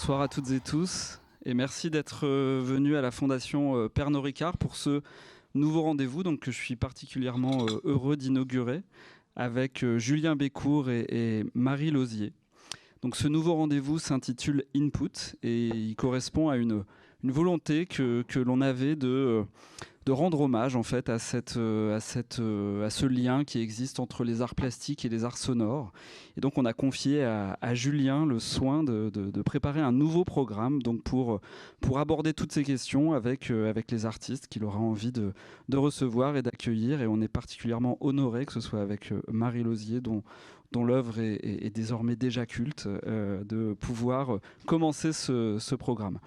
bonsoir à toutes et tous. Et merci d'être euh, venus à la Fondation euh, Pernod Ricard pour ce nouveau rendez-vous donc, que je suis particulièrement euh, heureux d'inaugurer avec Julien Bécourt et, Marie Lausier. Donc ce nouveau rendez-vous s'intitule Input et il correspond à une, volonté que l'on avait de de rendre hommage en fait à, cette, euh, à, cette, euh, à ce lien qui existe entre les arts plastiques et les arts sonores. Et donc on a confié à, Julien le soin de, de, préparer un nouveau programme donc pour, pour aborder toutes ces questions avec, euh, avec les artistes qu'il aura envie de, de recevoir et d'accueillir. Et on est particulièrement honoré que ce soit avec Marie Lausier dont dont l'œuvre est, désormais déjà culte, euh, de pouvoir commencer ce, programme.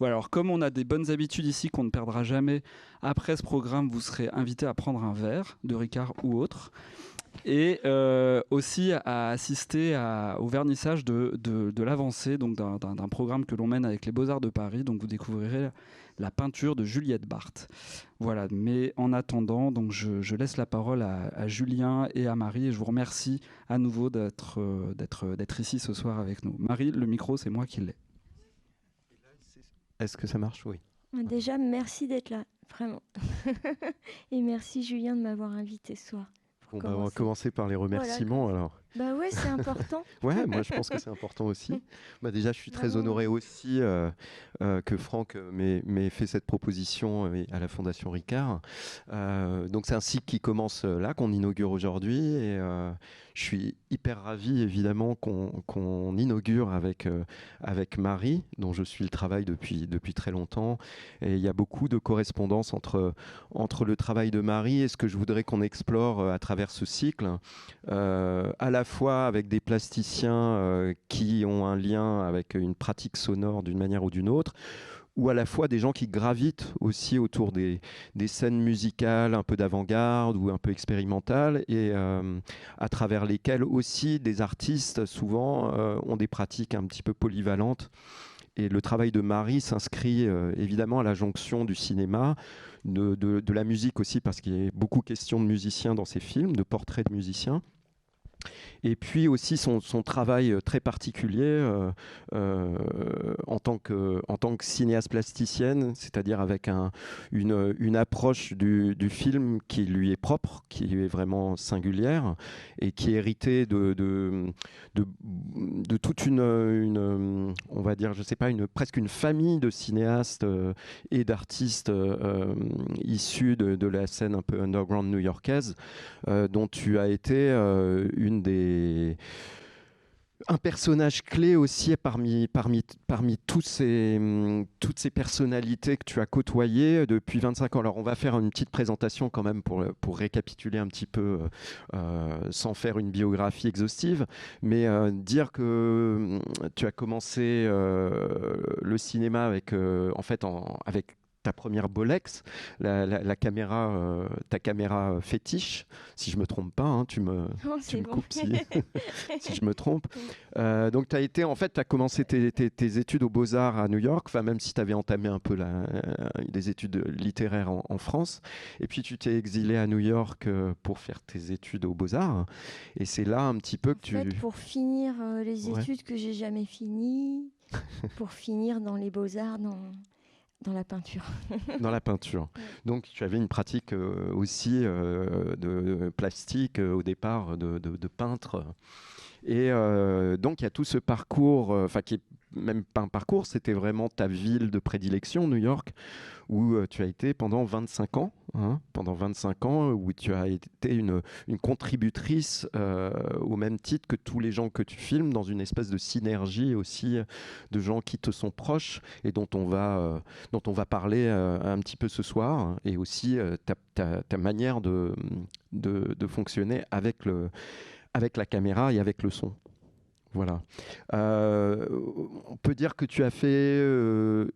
Alors comme on a des bonnes habitudes ici qu'on ne perdra jamais, après ce programme, vous serez invité à prendre un verre de Ricard ou autre et euh, aussi à assister au vernissage de, de l'avancée d'un programme que l'on mène avec les Beaux-Arts de Paris. Donc vous découvrirez la peinture de Juliette Barthes. Voilà, mais en attendant, donc je, laisse la parole à, Julien et à Marie et je vous remercie à nouveau d'être euh, d'être d'être ici ce soir avec nous. Marie, le micro, c'est moi qui l'ai. Est-ce que ça marche? Oui. Déjà, merci d'être là, vraiment. et merci Julien de m'avoir invité ce soir. Bah, on va commencer par les remerciements alors. Bah ouais, c'est important. ouais, moi je pense que c'est important aussi. Bah déjà, je suis très honoré aussi euh, euh, que Franck m'ait fait cette proposition euh, à la Fondation Ricard. donc c'est un cycle qui commence là, qu'on inaugure aujourd'hui, et je suis hyper ravi évidemment qu'on inaugure avec avec Marie, dont je suis le travail depuis depuis très longtemps. Et il y a beaucoup de correspondance entre entre le travail de Marie et ce que je voudrais qu'on explore à travers ce cycle, à la fois avec des plasticiens euh, qui ont un lien avec une pratique sonore d'une manière ou d'une autre, ou à la fois des gens qui gravitent aussi autour des, scènes musicales un peu d'avant-garde ou un peu expérimentales, et euh, à travers lesquelles aussi des artistes souvent euh, ont des pratiques un petit peu polyvalentes. Et le travail de Marie s'inscrit évidemment à la jonction du cinéma, de, de la musique aussi, parce qu'il y a beaucoup question de musiciens dans ces films, de portraits de musiciens. Et puis aussi son, travail euh, très particulier euh, euh, en, tant que, cinéaste plasticienne, c'est-à-dire avec un, une, approche du, film qui lui est propre, qui lui est vraiment singulière et qui est héritée de, de, de, toute une, on va dire, je sais pas, presque une famille de cinéastes et d'artistes issus de, la scène un peu underground new-yorkaise, dont tu as été une des un personnage clé aussi parmi, parmi, parmi tous ces, toutes ces personnalités que tu as côtoyées depuis 25 ans. Alors on va faire une petite présentation quand même pour, pour récapituler un petit peu euh, sans faire une biographie exhaustive, mais euh, dire que tu as commencé euh, le cinéma avec, en fait, en, avec ta première Bolex, la, caméra, euh, ta caméra fétiche, si je me trompe pas, hein, tu me, oh, tu me coupes si, je me trompe. Euh, donc tu as été, en fait, tu as commencé tes, études aux Beaux-Arts à New York, enfin même si tu avais entamé un peu la, euh, des études littéraires en, France, et puis tu t'es exilé à New York pour faire tes études aux Beaux-Arts, et c'est là un petit peu que tu... Pour finir les études que j'ai jamais finies, pour finir dans les Beaux-Arts, dans... Dans la peinture. Dans la peinture. Donc tu avais une pratique euh, aussi euh, de, plastique euh, au départ de, de, peintre. Et donc il y a tout ce parcours, enfin qui est même pas un parcours, c'était vraiment ta ville de prédilection, New York, où euh, tu as été pendant 25 ans, hein, pendant 25 ans, où tu as été une, contributrice euh, au même titre que tous les gens que tu filmes, dans une espèce de synergie aussi de gens qui te sont proches et dont on va, euh, dont on va parler un petit peu ce soir, et aussi ta, manière de, de, de fonctionner avec le avec la caméra et avec le son. Euh, on peut dire que tu as fait euh,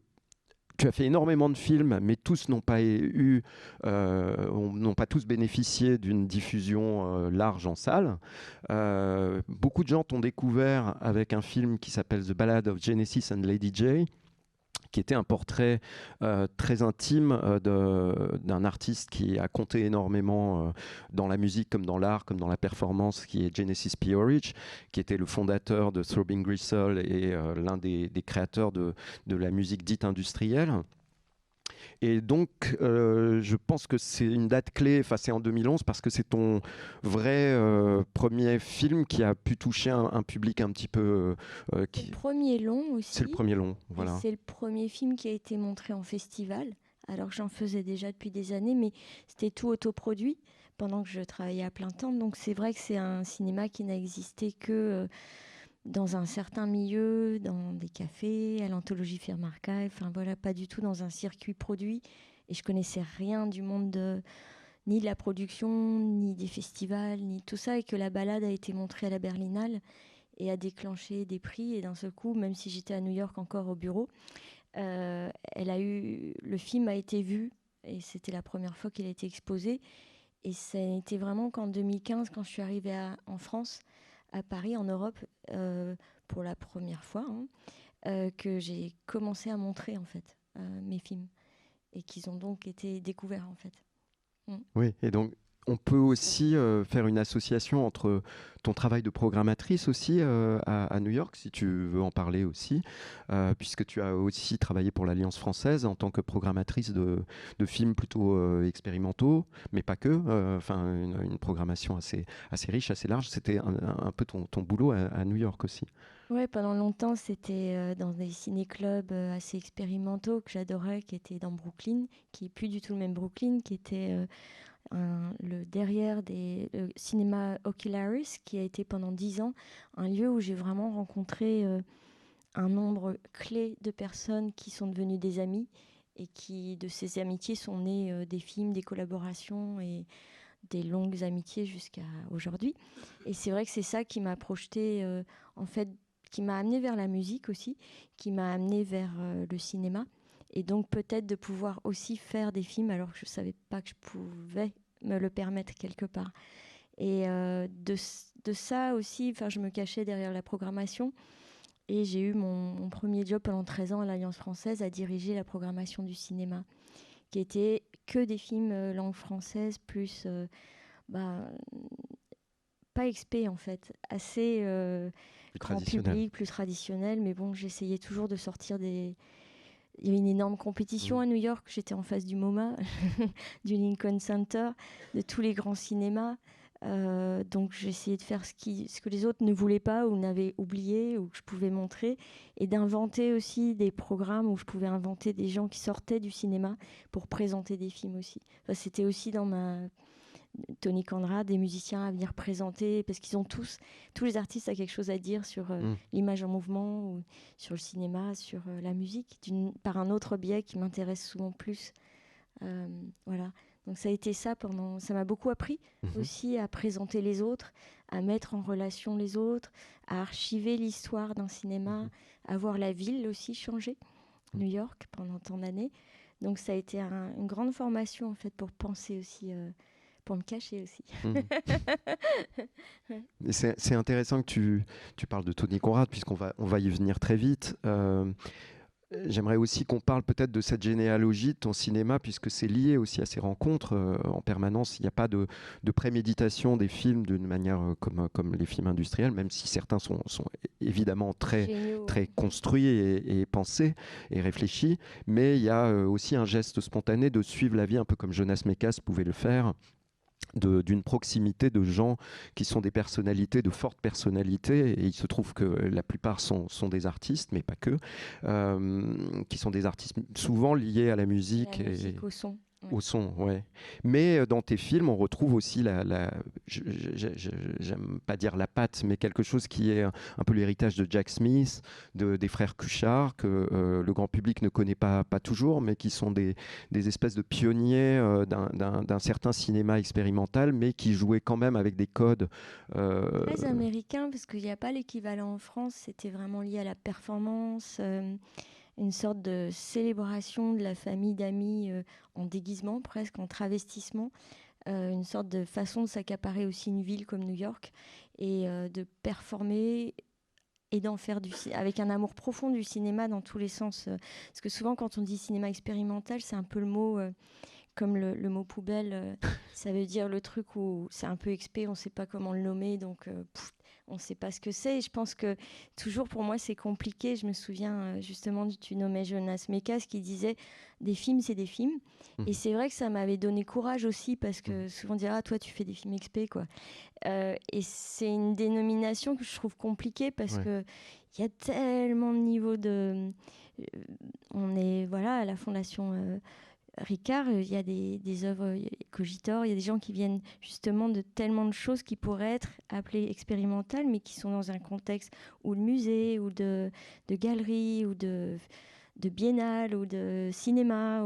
tu as fait énormément de films, mais tous n'ont pas eu, euh, n'ont pas tous bénéficié d'une diffusion large en salle. beaucoup de gens t'ont découvert avec un film qui s'appelle The Ballad of Genesis and Lady J, qui était un portrait euh, très intime euh, d'un artiste qui a compté énormément euh, dans la musique comme dans l'art, comme dans la performance, qui est Genesis P. Orridge, qui était le fondateur de Throbbing Gristle et l'un des, créateurs de la musique dite industrielle. Et donc, euh, je pense que c'est une date clé, enfin c'est en 2011, parce que c'est ton vrai euh, premier film qui a pu toucher un, public un petit peu... Euh, qui... Le premier long aussi. C'est le premier long, voilà. C'est le premier film qui a été montré en festival, alors que j'en faisais déjà depuis des années, mais c'était tout autoproduit pendant que je travaillais à plein temps. Donc c'est vrai que c'est un cinéma qui n'a existé que dans un certain milieu, dans des cafés, à l'anthologie Firm Archive, enfin voilà, pas du tout dans un circuit produit. Et je connaissais rien du monde de, ni de la production, ni des festivals, ni tout ça, et que la balade a été montrée à la Berlinale et a déclenché des prix. Et d'un seul coup, même si j'étais à New York encore au bureau, euh, le film a été vu, et c'était la première fois qu'il a été exposé. Et ça a été vraiment qu'en 2015, quand je suis arrivée en France, à Paris, en Europe, euh, pour la première fois, hein, euh, que j'ai commencé à montrer en fait euh, mes films et qu'ils ont donc été découverts en fait. Mm. Oui, et donc on peut aussi faire une association entre ton travail de programmatrice aussi euh, à, New York, si tu veux en parler aussi, euh, puisque tu as aussi travaillé pour l'Alliance française en tant que programmatrice de, films plutôt euh, expérimentaux, mais pas que, enfin une, programmation assez, riche, assez large. C'était un, peu ton, ton boulot à, New York aussi. Oui, pendant longtemps, c'était dans des ciné-clubs assez expérimentaux que j'adorais, qui étaient dans Brooklyn, qui n'est plus du tout le même Brooklyn, qui était le derrière des le cinéma Ocularis, qui a été pendant dix ans un lieu où j'ai vraiment rencontré euh, un nombre clé de personnes qui sont devenues des amis et qui de ces amitiés sont nées euh, des films, des collaborations et des longues amitiés jusqu'à aujourd'hui. Et c'est vrai que c'est ça qui m'a projeté, euh, en fait, qui m'a amené vers la musique aussi, qui m'a amené vers le cinéma et donc peut-être de pouvoir aussi faire des films alors que je ne savais pas que je pouvais me le permettre quelque part. Et euh, de, de, ça aussi, je me cachais derrière la programmation. Et j'ai eu mon, premier job pendant 13 ans à l'Alliance française à diriger la programmation du cinéma, qui était que des films euh, langue française plus... Euh, bah, pas expé en fait, assez grand public, plus traditionnel, mais bon, j'essayais toujours de sortir des, il y avait une énorme compétition mm. à New York. J'étais en face du MoMA, du Lincoln Center, de tous les grands cinémas. Euh, donc j'essayais de faire ce, qui, ce que les autres ne voulaient pas ou n'avaient oublié ou que je pouvais montrer et d'inventer aussi des programmes où je pouvais inventer des gens qui sortaient du cinéma pour présenter des films aussi. C'était aussi dans ma Tony Conrad, des musiciens à venir présenter, parce qu'ils ont tous, tous les artistes ont quelque chose à dire sur euh, mm. l'image en mouvement, ou sur le cinéma, sur euh, la musique, par un autre biais qui m'intéresse souvent plus. Euh, voilà. Donc ça a été ça pendant, ça m'a beaucoup appris mm-hmm. aussi à présenter les autres, à mettre en relation les autres, à archiver l'histoire d'un cinéma, mm-hmm. à voir la ville aussi changer, mm. New York pendant tant d'années. Donc ça a été une grande formation en fait pour penser aussi pour me cacher aussi. Mmh. c'est intéressant que tu, tu, parles de Tony Conrad, puisqu'on va, on va y venir très vite. Euh, j'aimerais aussi qu'on parle peut-être de cette généalogie de ton cinéma, puisque c'est lié aussi à ces rencontres euh, en permanence. Il n'y a pas de, de, préméditation des films d'une manière euh, comme, comme les films industriels, même si certains sont, sont évidemment très, très construits et, et, pensés et réfléchis. Mais il y a aussi un geste spontané de suivre la vie, un peu comme Jonas Mekas pouvait le faire d'une proximité de gens qui sont des personnalités, de fortes personnalités, et il se trouve que la plupart sont, sont des artistes, mais pas que, euh, qui sont des artistes souvent liés à la musique. et, au son. Au son, ouais. Mais euh, dans tes films, on retrouve aussi la, j'aime pas dire la patte, mais quelque chose qui est un, peu l'héritage de Jack Smith, de, des frères Cuchard, que euh, le grand public ne connaît pas, pas toujours, mais qui sont des, des espèces de pionniers euh, d'un certain cinéma expérimental, mais qui jouaient quand même avec des codes. Très américains, parce qu'il n'y a pas l'équivalent en France, c'était vraiment lié à la performance une sorte de célébration de la famille d'amis euh, en déguisement, presque en travestissement, euh, une sorte de façon de s'accaparer aussi une ville comme New York et euh, de performer et d'en faire du avec un amour profond du cinéma dans tous les sens. Parce que souvent, quand on dit cinéma expérimental, c'est un peu le mot comme le, mot poubelle, ça veut dire le truc où c'est un peu expé, on ne sait pas comment le nommer, donc on ne sait pas ce que c'est. Et je pense que toujours pour moi c'est compliqué. Je me souviens euh, justement, tu nommais Jonas Mekas qui disait des films c'est des films. Mmh. Et c'est vrai que ça m'avait donné courage aussi parce que mmh. souvent on dirait ah toi tu fais des films XP quoi. Euh, et c'est une dénomination que je trouve compliquée parce que il y a tellement de niveaux de. Euh, on est voilà à la fondation. Ricard, il y a des, des œuvres Cogitor, il y a des gens qui viennent justement de tellement de choses qui pourraient être appelées expérimentales, mais qui sont dans un contexte ou de musée, ou de, de galerie, ou de, de biennale, ou de cinéma.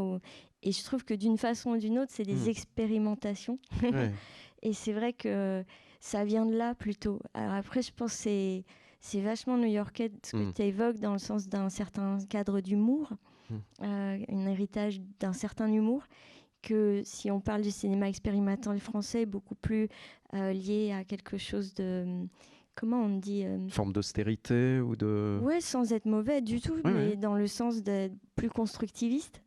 Et je trouve que d'une façon ou d'une autre, c'est des hmm. expérimentations. Et c'est vrai que ça vient de là plutôt. Alors après, je pense que c'est vachement new-yorkais ce que hmm. tu évoques dans le sens d'un certain cadre d'humour. Euh, un héritage d'un certain humour que si on parle du cinéma expérimental français, beaucoup plus euh, lié à quelque chose de comment on dit euh, forme d'austérité ou de ouais sans être mauvais du tout mais dans le sens d'être plus constructiviste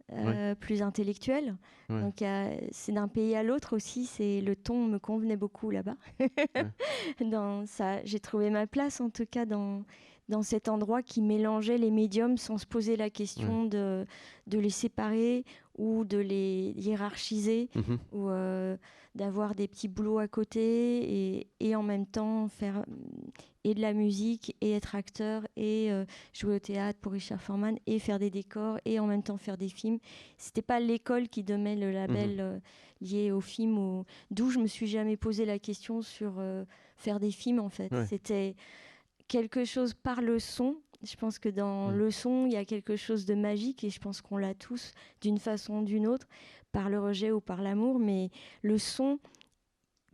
plus intellectuel. Donc c'est d'un pays à l'autre aussi c'est le ton me convenait beaucoup là-bas. Dans ça j'ai trouvé ma place en tout cas dans dans cet endroit qui mélangeait les médiums sans se poser la question de, de les séparer ou de les hiérarchiser mhm. ou euh, d'avoir des petits boulots à côté et, et, en même temps faire et de la musique et être acteur et euh, jouer au théâtre pour Richard Foreman et faire des décors et en même temps faire des films. C'était pas l'école qui donnait le label mhm. euh, lié au film, d'où je me suis jamais posé la question sur faire des films en fait. C'était quelque chose par le son. Je pense que dans mm. le son, il y a quelque chose de magique et je pense qu'on l'a tous d'une façon ou d'une autre, par le rejet ou par l'amour. Mais le son,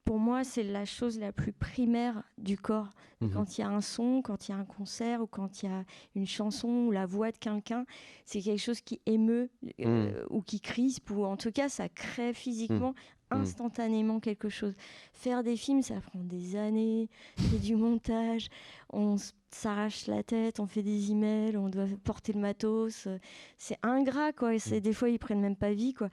pour moi, c'est la chose la plus primaire du corps. Mm-hmm. Quand il y a un son, quand il y a un concert ou quand il y a une chanson ou la voix de quelqu'un, c'est quelque chose qui émeut euh, mm. ou qui crise. Ou en tout cas, ça crée physiquement. Mm. Instantanément quelque chose. Faire des films, ça prend des années, c'est du montage, on s'arrache la tête, on fait des emails, on doit porter le matos. C'est ingrat, quoi. Et c'est, mm. des fois, ils prennent même pas vie, quoi.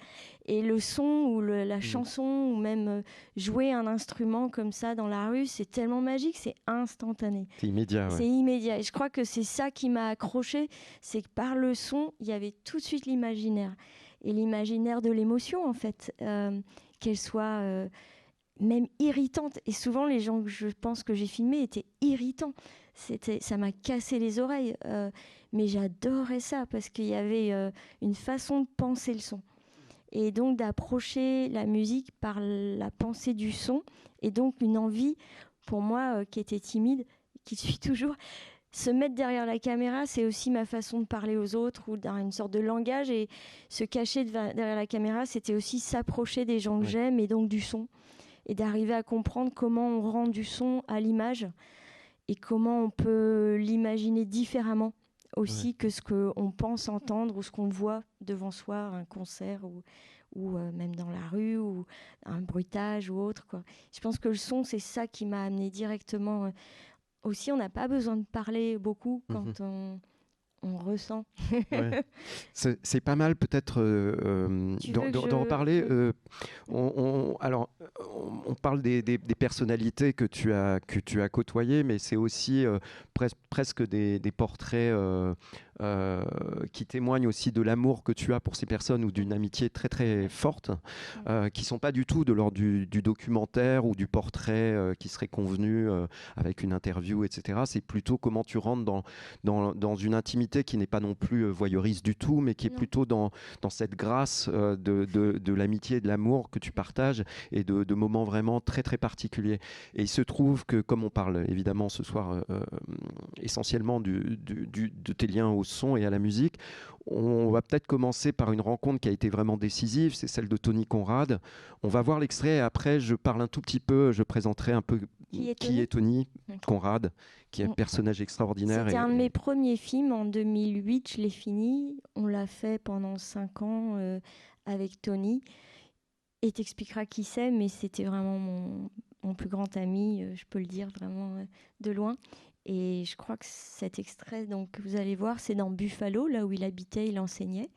Et le son ou la mm. chanson ou même euh, jouer un instrument comme ça dans la rue, c'est tellement magique, c'est instantané. C'est immédiat. C'est immédiat. Et je crois que c'est ça qui m'a accroché, c'est que par le son, il y avait tout de suite l'imaginaire et l'imaginaire de l'émotion, en fait. Euh, qu'elle soit euh, même irritante. Et souvent, les gens que je pense que j'ai filmés étaient irritants. C'était, ça m'a cassé les oreilles. Euh, mais j'adorais ça parce qu'il y avait euh, une façon de penser le son. Et donc d'approcher la musique par la pensée du son. Et donc une envie, pour moi, qui était timide, qui suis toujours, se mettre derrière la caméra, c'est aussi ma façon de parler aux autres ou dans une sorte de langage. Et se cacher derrière la caméra, c'était aussi s'approcher des gens que j'aime et donc du son. Et d'arriver à comprendre comment on rend du son à l'image et comment on peut l'imaginer différemment aussi que ce qu'on pense entendre ou ce qu'on voit devant soi, un concert ou, ou euh, même dans la rue ou un bruitage ou autre. Quoi. Je pense que le son, c'est ça qui m'a amené directement. Euh, aussi, on n'a pas besoin de parler beaucoup mhm. quand on, on ressent. C'est pas mal peut-être euh, euh, d'en parler. Euh, on, alors, on, parle des, des, personnalités que tu as, que tu as côtoyées, mais c'est aussi presque des, des portraits euh, qui témoignent aussi de l'amour que tu as pour ces personnes ou d'une amitié très très forte, euh, qui sont pas du tout de l'ordre du, documentaire ou du portrait euh, qui serait convenu avec une interview, etc. C'est plutôt comment tu rentres dans, dans, dans une intimité qui n'est pas non plus voyeuriste du tout, mais qui est plutôt dans, dans cette grâce de, de, de l'amitié et de l'amour que tu partages et de, de, moments vraiment très très particuliers. Et il se trouve que, comme on parle évidemment ce soir essentiellement du, du, de tes liens au son et à la musique. On va peut-être commencer par une rencontre qui a été vraiment décisive, c'est celle de Tony Conrad. On va voir l'extrait et après je parle un tout petit peu, je présenterai un peu qui est Tony, Conrad, qui est un personnage extraordinaire. C'était un de mes premiers films en 2008, je l'ai fini. On l'a fait pendant cinq ans euh, avec Tony. Et t'expliqueras qui c'est, mais c'était vraiment mon, mon, plus grand ami, euh, je peux le dire vraiment euh, de loin. Et je crois que cet extrait donc, que vous allez voir, c'est dans Buffalo, là où il habitait, il enseignait,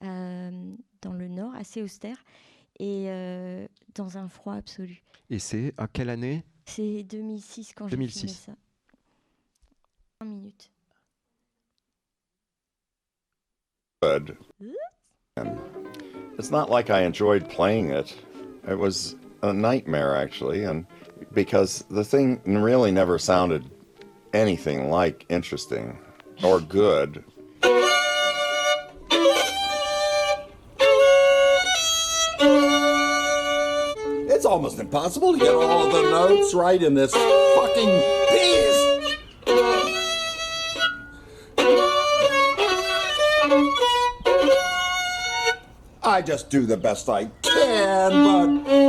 dans le nord, assez austère, et dans un froid absolu. Et c'est à quelle année? C'est 2006 quand j'ai filmé ça. 1 minute. good. And it's not like I enjoyed playing it. It was a nightmare, actually, and because the thing really never sounded anything like interesting or good. It's almost impossible to get all the notes right in this fucking piece. I just do the best I can, but.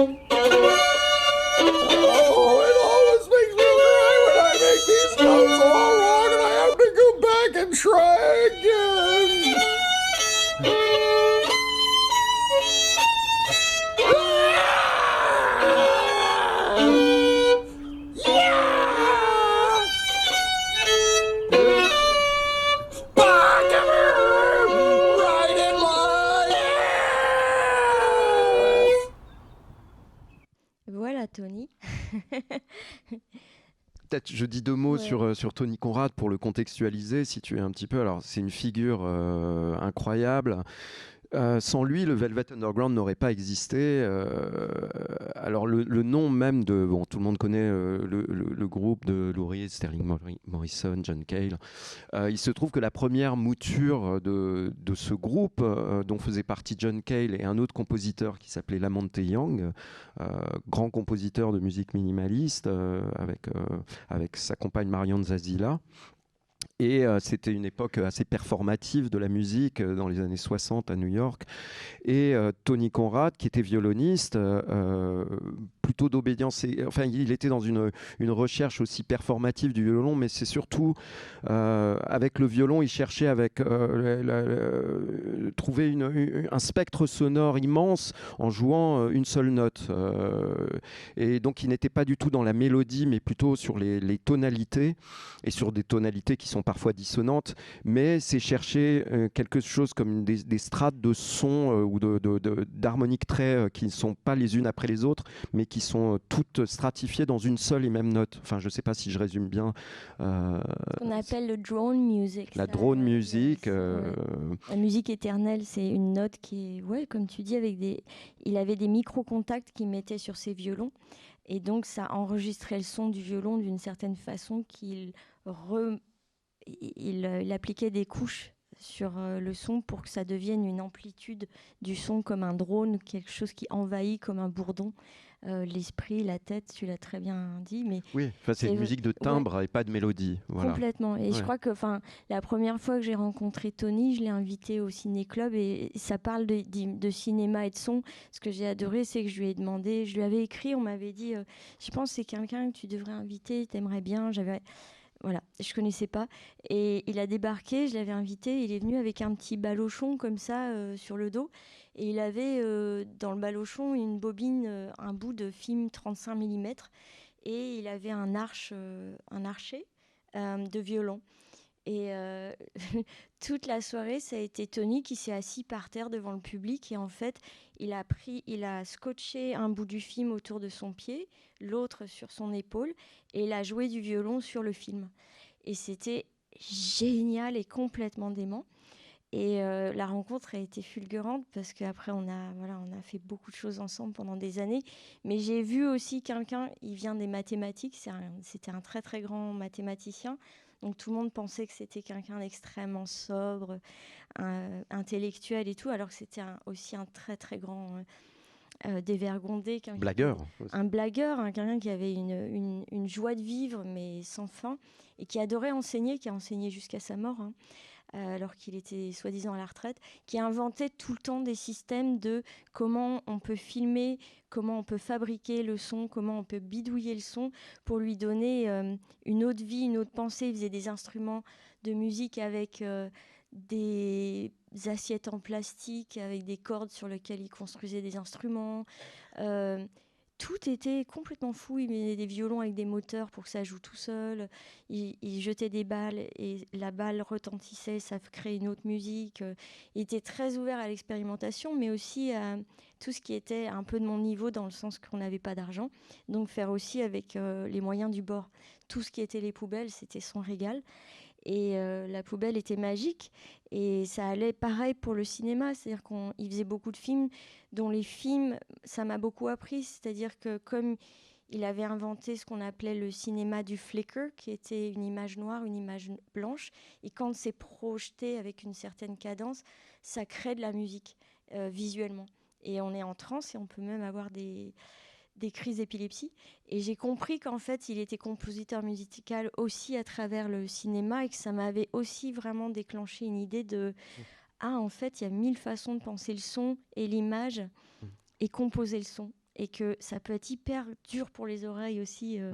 Peut-être je dis deux mots sur, euh, sur Tony Conrad pour le contextualiser, si tu es un petit peu. Alors, c'est une figure euh, incroyable. Euh, sans lui, le Velvet Underground n'aurait pas existé. Euh, alors le, nom même de, bon, tout le monde connaît euh, le, groupe de Lou Reed, Sterling Morrison, John Cale. il se trouve que la première mouture de, de ce groupe, dont faisait partie John Cale et un autre compositeur qui s'appelait Lamonte Young, grand compositeur de musique minimaliste, avec, avec sa compagne Marion Zazila. Et euh, c'était une époque assez performative de la musique euh, dans les années 60 à New York. Et euh, Tony Conrad, qui était violoniste, plutôt d'obédience. Enfin, il était dans une, une, recherche aussi performative du violon, mais c'est surtout avec le violon, il cherchait avec trouver une, un spectre sonore immense en jouant une seule note. et donc, il n'était pas du tout dans la mélodie, mais plutôt sur les, les tonalités et sur des tonalités qui sont parfois dissonantes, mais c'est chercher euh, quelque chose comme des, strates de son euh, ou d'harmoniques de, de, traits euh, qui ne sont pas les unes après les autres, mais qui sont toutes stratifiées dans une seule et même note. Enfin, je ne sais pas si je résume bien. On appelle le drone music. La drone music. La musique éternelle, c'est une note qui est, ouais, comme tu dis, avec des. Il avait des micro-contacts qu'il mettait sur ses violons. Et donc, ça enregistrait le son du violon d'une certaine façon qu'il re euh, il, appliquait des couches sur euh, le son pour que ça devienne une amplitude du son comme un drone, quelque chose qui envahit comme un bourdon. Euh, l'esprit, la tête, tu l'as très bien dit. Mais oui, c'est une musique de timbre et pas de mélodie. Complètement. Et je crois que la première fois que j'ai rencontré Tony, je l'ai invité au ciné-club et ça parle de, de, cinéma et de son. Ce que j'ai adoré, c'est que je lui ai demandé, je lui avais écrit, on m'avait dit, je pense que c'est quelqu'un que tu devrais inviter, t'aimerais bien. J'avais voilà, je connaissais pas. Et il a débarqué, je l'avais invité, il est venu avec un petit balochon comme ça euh, sur le dos. Et il avait euh, dans le balochon une bobine, euh, un bout de film 35 mm. Et il avait un, arche, un archet de violon. Et toute la soirée, ça a été Tony qui s'est assis par terre devant le public. Et en fait, il a, pris, il a scotché un bout du film autour de son pied, l'autre sur son épaule, et il a joué du violon sur le film. Et c'était génial et complètement dément. Et euh, la rencontre a été fulgurante parce qu'après, on a, voilà, on a fait beaucoup de choses ensemble pendant des années. Mais j'ai vu aussi quelqu'un, il vient des mathématiques, c'était un très très grand mathématicien. Donc tout le monde pensait que c'était quelqu'un d'extrêmement sobre, intellectuel et tout, alors que c'était aussi un très très grand euh, euh dévergondé. Blagueur. Un blagueur, hein, quelqu'un qui avait une, une, joie de vivre mais sans fin et qui adorait enseigner, qui a enseigné jusqu'à sa mort. Hein. Euh, alors qu'il était soi-disant à la retraite, qui inventait tout le temps des systèmes de comment on peut filmer, comment on peut fabriquer le son, comment on peut bidouiller le son pour lui donner euh, une autre vie, une autre pensée. Il faisait des instruments de musique avec euh, des assiettes en plastique, avec des cordes sur lesquelles il construisait des instruments tout était complètement fou. Il mettait des violons avec des moteurs pour que ça joue tout seul. Il, jetait des balles et la balle retentissait, ça créait une autre musique. Il était très ouvert à l'expérimentation, mais aussi à tout ce qui était un peu de mon niveau dans le sens qu'on n'avait pas d'argent. Donc faire aussi avec euh, les moyens du bord. Tout ce qui était les poubelles, c'était son régal. Et euh, la poubelle était magique. Et ça allait pareil pour le cinéma. C'est-à-dire qu'il faisait beaucoup de films dont les films, ça m'a beaucoup appris. C'est-à-dire que comme il avait inventé ce qu'on appelait le cinéma du flicker, qui était une image noire, une image blanche. Et quand c'est projeté avec une certaine cadence, ça crée de la musique euh, visuellement. Et on est en transe et on peut même avoir des, des crises d'épilepsie. Et j'ai compris qu'en fait, il était compositeur musical aussi à travers le cinéma et que ça m'avait aussi vraiment déclenché une idée de mmh. Ah, en fait, il y a mille façons de penser le son et l'image mmh. et composer le son. Et que ça peut être hyper dur pour les oreilles aussi, euh,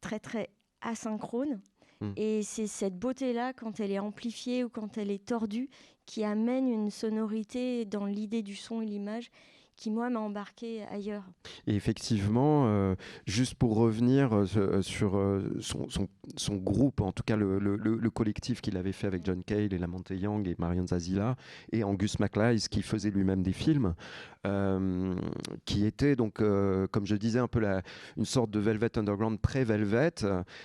très, très asynchrone. Mmh. Et c'est cette beauté-là, quand elle est amplifiée ou quand elle est tordue, qui amène une sonorité dans l'idée du son et l'image qui, moi, m'a embarqué ailleurs. Et effectivement, euh, juste pour revenir euh, euh, sur son, son, son, groupe, en tout cas le, le, le collectif qu'il avait fait avec John Cale et Lamante Young et Marion Zazila, et Angus MacLeod qui faisait lui-même des films, qui était donc, comme je disais, un peu la, une sorte de Velvet Underground pré-Velvet.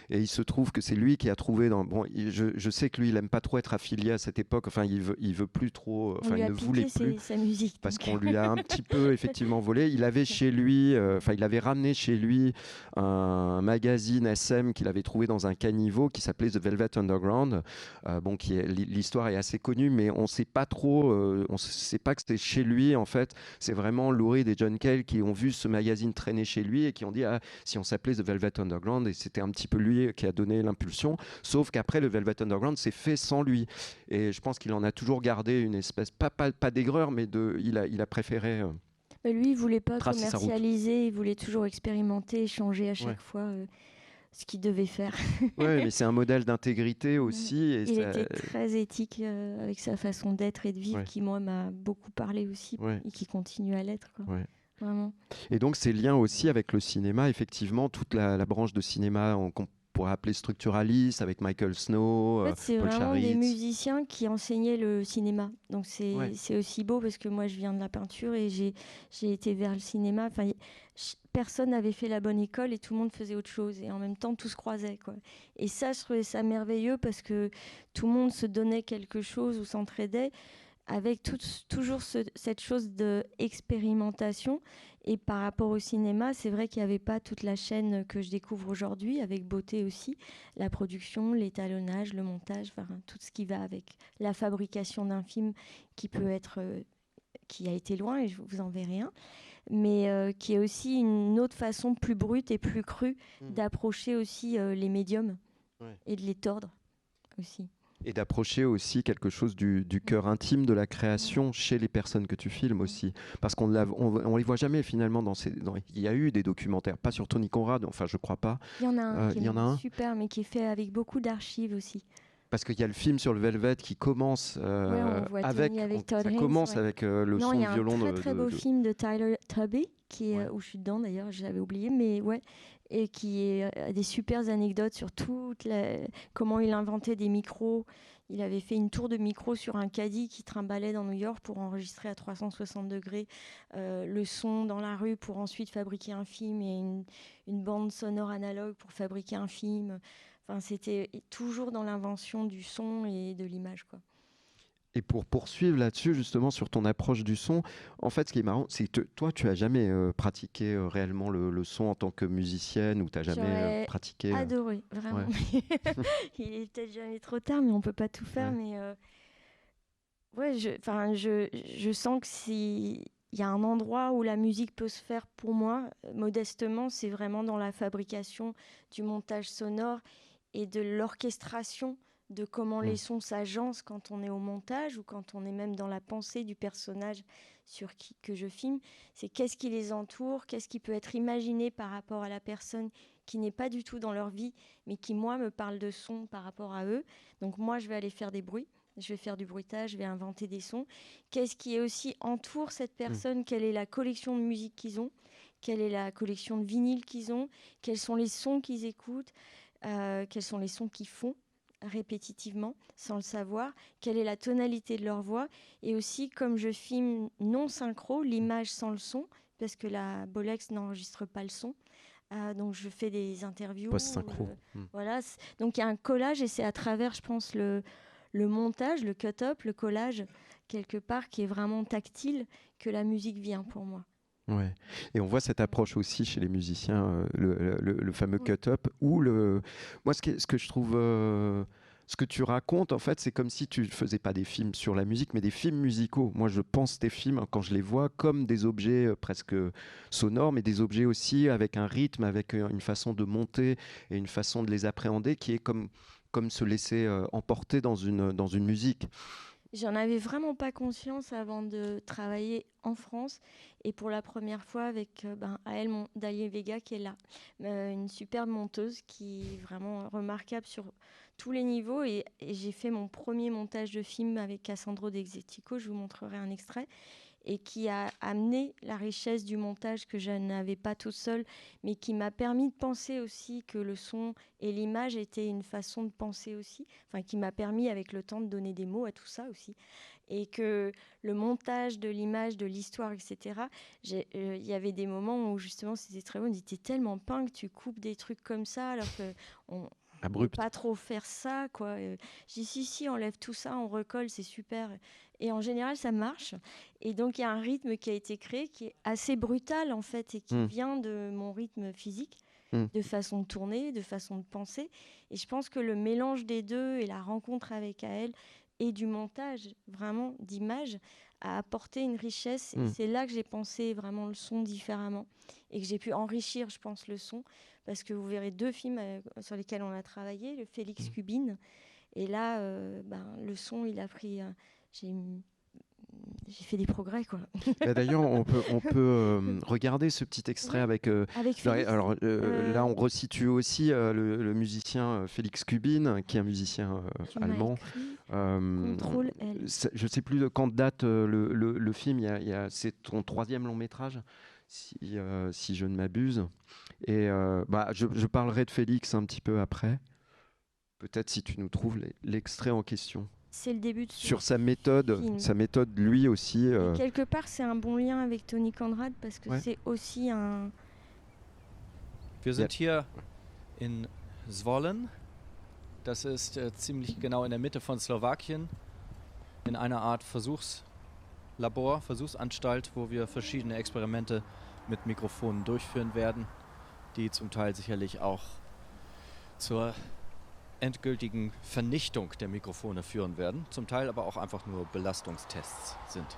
et il se trouve que c'est lui qui a trouvé. Dans, bon, je, je, sais que lui, il n'aime pas trop être affilié à cette époque. Enfin, il veut, il veut plus trop. Enfin, il ne voulait plus. sa musique, parce qu'on lui a un petit peu effectivement volé. Il avait chez lui, euh, enfin, il avait ramené chez lui un magazine SM qu'il avait trouvé dans un caniveau qui s'appelait The Velvet Underground. Euh, bon, qui l'histoire est assez connue, mais on ne sait pas trop, euh, on sait pas que c'était chez lui en fait. C'est vraiment Laurie et John Cale qui ont vu ce magazine traîner chez lui et qui ont dit ah, si on s'appelait The Velvet Underground et c'était un petit peu lui qui a donné l'impulsion. Sauf qu'après le Velvet Underground s'est fait sans lui et je pense qu'il en a toujours gardé une espèce pas pas, pas d'aigreur, mais de il a il a préféré lui, il voulait pas commercialiser, il voulait toujours expérimenter, changer à chaque fois euh, ce qu'il devait faire. oui, mais c'est un modèle d'intégrité aussi. Et il était très éthique euh, avec sa façon d'être et de vivre, qui moi m'a beaucoup parlé aussi et qui continue à l'être. Vraiment. Et donc ces liens aussi avec le cinéma, effectivement, toute la, branche de cinéma en, pourrait appeler structuraliste avec Michael Snow. En fait, c'est vraiment des musiciens qui enseignaient le cinéma. Donc c'est aussi beau parce que moi je viens de la peinture et j'ai été vers le cinéma. Enfin, personne n'avait fait la bonne école et tout le monde faisait autre chose et en même temps tout se croisait quoi. Et ça je trouvais ça merveilleux parce que tout le monde se donnait quelque chose ou s'entraidait avec toujours cette chose d'expérimentation et par rapport au cinéma, c'est vrai qu'il n'y avait pas toute la chaîne que je découvre aujourd'hui, avec beauté aussi, la production, l'étalonnage, le montage, enfin, tout ce qui va avec la fabrication d'un film qui peut être, euh, qui a été loin, et je vous en verrai un, mais euh, qui est aussi une autre façon plus brute et plus crue mmh. d'approcher aussi euh, les médiums et de les tordre aussi. Et d'approcher aussi quelque chose du, cœur intime de la création chez les personnes que tu filmes aussi. Parce qu'on ne on, les voit jamais finalement dans ces. il y a eu des documentaires, pas sur Tony Conrad, enfin je crois pas. Il y en a un, euh, qui est super, mais qui est fait avec beaucoup d'archives aussi. Parce qu'il y a le film sur le Velvet qui commence euh, avec, ça commence avec euh, le son du violon. Il y a un très, très beau film de Tyler Tubby qui est où je suis dedans d'ailleurs, j'avais oublié, mais ouais, et qui a euh, des super anecdotes sur toute comment il inventait des micros. Il avait fait une tour de micro sur un caddie qui trimballait dans New York pour enregistrer à 360 degrés euh, le son dans la rue pour ensuite fabriquer un film et une, une bande sonore analogue pour fabriquer un film. Enfin, c'était toujours dans l'invention du son et de l'image, quoi. Et pour poursuivre là-dessus, justement, sur ton approche du son, en fait, ce qui est marrant, c'est que toi, tu as jamais euh, pratiqué euh, réellement le, son en tant que musicienne ou tu n'as jamais euh, pratiqué. Adoré, vraiment. Il est peut-être jamais trop tard, mais on peut pas tout faire. Mais ouais, je, je, je sens que s'il y a un endroit où la musique peut se faire pour moi, modestement, c'est vraiment dans la fabrication du montage sonore et de l'orchestration de comment les mm. sons s'agencent quand on est au montage ou quand on est même dans la pensée du personnage sur qui que je filme. C'est qu'est-ce qui les entoure, qu'est-ce qui peut être imaginé par rapport à la personne qui n'est pas du tout dans leur vie, mais qui moi me parle de sons par rapport à eux. Donc moi je vais aller faire des bruits. Je vais faire du bruitage, je vais inventer des sons. Qu'est-ce qui est aussi entoure cette mm. personne? Quelle est la collection de musique qu'ils ont? Quelle est la collection de vinyles qu'ils ont, quels sont les sons qu'ils écoutent, euh, quels sont les sons qu'ils font? Répétitivement sans le savoir, quelle est la tonalité de leur voix et aussi comme je filme non synchro, l'image sans le son, parce que la Bolex n'enregistre pas le son. Euh, donc je fais des interviews. Post-synchro. euh, Hmm. voilà. Donc il y a un collage et c'est à travers, je pense, le, le montage, le cut-up, le collage, quelque part, qui est vraiment tactile, que la musique vient pour moi. Ouais. Et on voit cette approche aussi chez les musiciens, euh, le, le- le fameux cut-up, où le... moi ce que, ce que je trouve... euh, Ce que tu racontes, en fait, c'est comme si tu faisais pas des films sur la musique, mais des films musicaux. Moi, je pense tes films, quand je les vois, comme des objets euh, presque sonores, mais des objets aussi avec un rythme, avec une façon de monter et une façon de les appréhender qui est comme, comme se laisser euh, emporter dans une, dans une musique. J'en avais vraiment pas conscience avant de travailler en France. Et pour la première fois avec euh, ben, Vega qui est là, Euh, une superbe monteuse qui est vraiment remarquable sur tous les niveaux. Et, et j'ai fait mon premier montage de film avec Cassandro D'Exetico, je vous montrerai un extrait et qui a amené la richesse du montage que je n'avais pas tout seul, mais qui m'a permis de penser aussi que le son et l'image étaient une façon de penser aussi, enfin qui m'a permis avec le temps de donner des mots à tout ça aussi, et que le montage de l'image, de l'histoire, etc. euh, Il y avait des moments où justement c'était très bon, on dit tellement peint que tu coupes des trucs comme ça, alors que Abrupt. pas trop faire ça quoi. Euh, J'ai dit si si enlève tout ça, on recolle, c'est super. Et en général ça marche. Et donc il y a un rythme qui a été créé qui est assez brutal en fait et qui Mm. vient de mon rythme physique, Mm. de façon de tourner, de façon de penser. Et je pense que le mélange des deux et la rencontre avec Aël et du montage vraiment d'image a apporté une richesse. Et Mm. c'est là que j'ai pensé vraiment le son différemment et que j'ai pu enrichir, je pense, le son parce que vous verrez deux films euh, sur lesquels on a travaillé, le Félix Mm. Cubine. Et là, euh, ben, le son, il a pris. euh, j'ai j'ai fait des progrès quoi. Bah, D'ailleurs, on peut, on peut euh, regarder ce petit extrait avec. euh, Avec alors, euh, Euh, là, on resitue aussi le, le musicien Félix Kubin, qui est un musicien allemand. Contrôle L. Je sais plus de quand date le, le- le film. il y a- il y a- C'est ton troisième long métrage, si, si je ne m'abuse. Et bah, je, je parlerai de Félix un petit peu après. Peut-être si tu nous trouves l'extrait en question. C'est le début de ce Sur sa méthode, film. sa méthode lui aussi. Euh, quelque part, c'est un bon lien avec Tony Conrad parce que Ouais. c'est aussi un. Wir sind hier in Zvolen. Das ist äh, ziemlich genau in der Mitte von Slowakien, in einer Art Versuchslabor, Versuchsanstalt, wo wir verschiedene Experimente mit Mikrofonen durchführen werden, die zum Teil sicherlich auch zur endgültigen Vernichtung der Mikrofone führen werden, zum Teil aber auch einfach nur Belastungstests sind.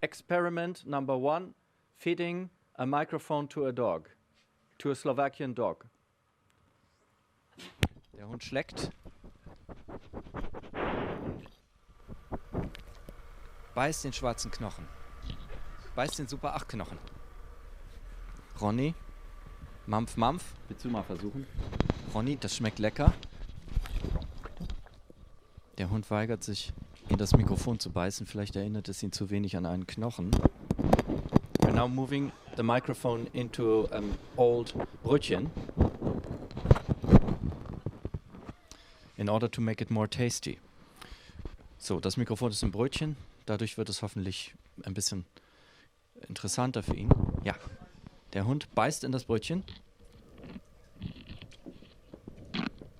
Experiment number one, feeding a microphone to a dog to a Slovakian dog. Der Hund schleckt. Beißt den schwarzen Knochen. Beißt den Super 8 Knochen. Ronny, Mampf, Mampf, willst du mal versuchen? Ronny, das schmeckt lecker. Der Hund weigert sich, in das Mikrofon zu beißen. Vielleicht erinnert es ihn zu wenig an einen Knochen. We're now moving the microphone into an old Brötchen in order to make it more tasty. So, das Mikrofon ist im Brötchen, dadurch wird es hoffentlich ein bisschen interessanter für ihn. Ja, der Hund beißt in das Brötchen.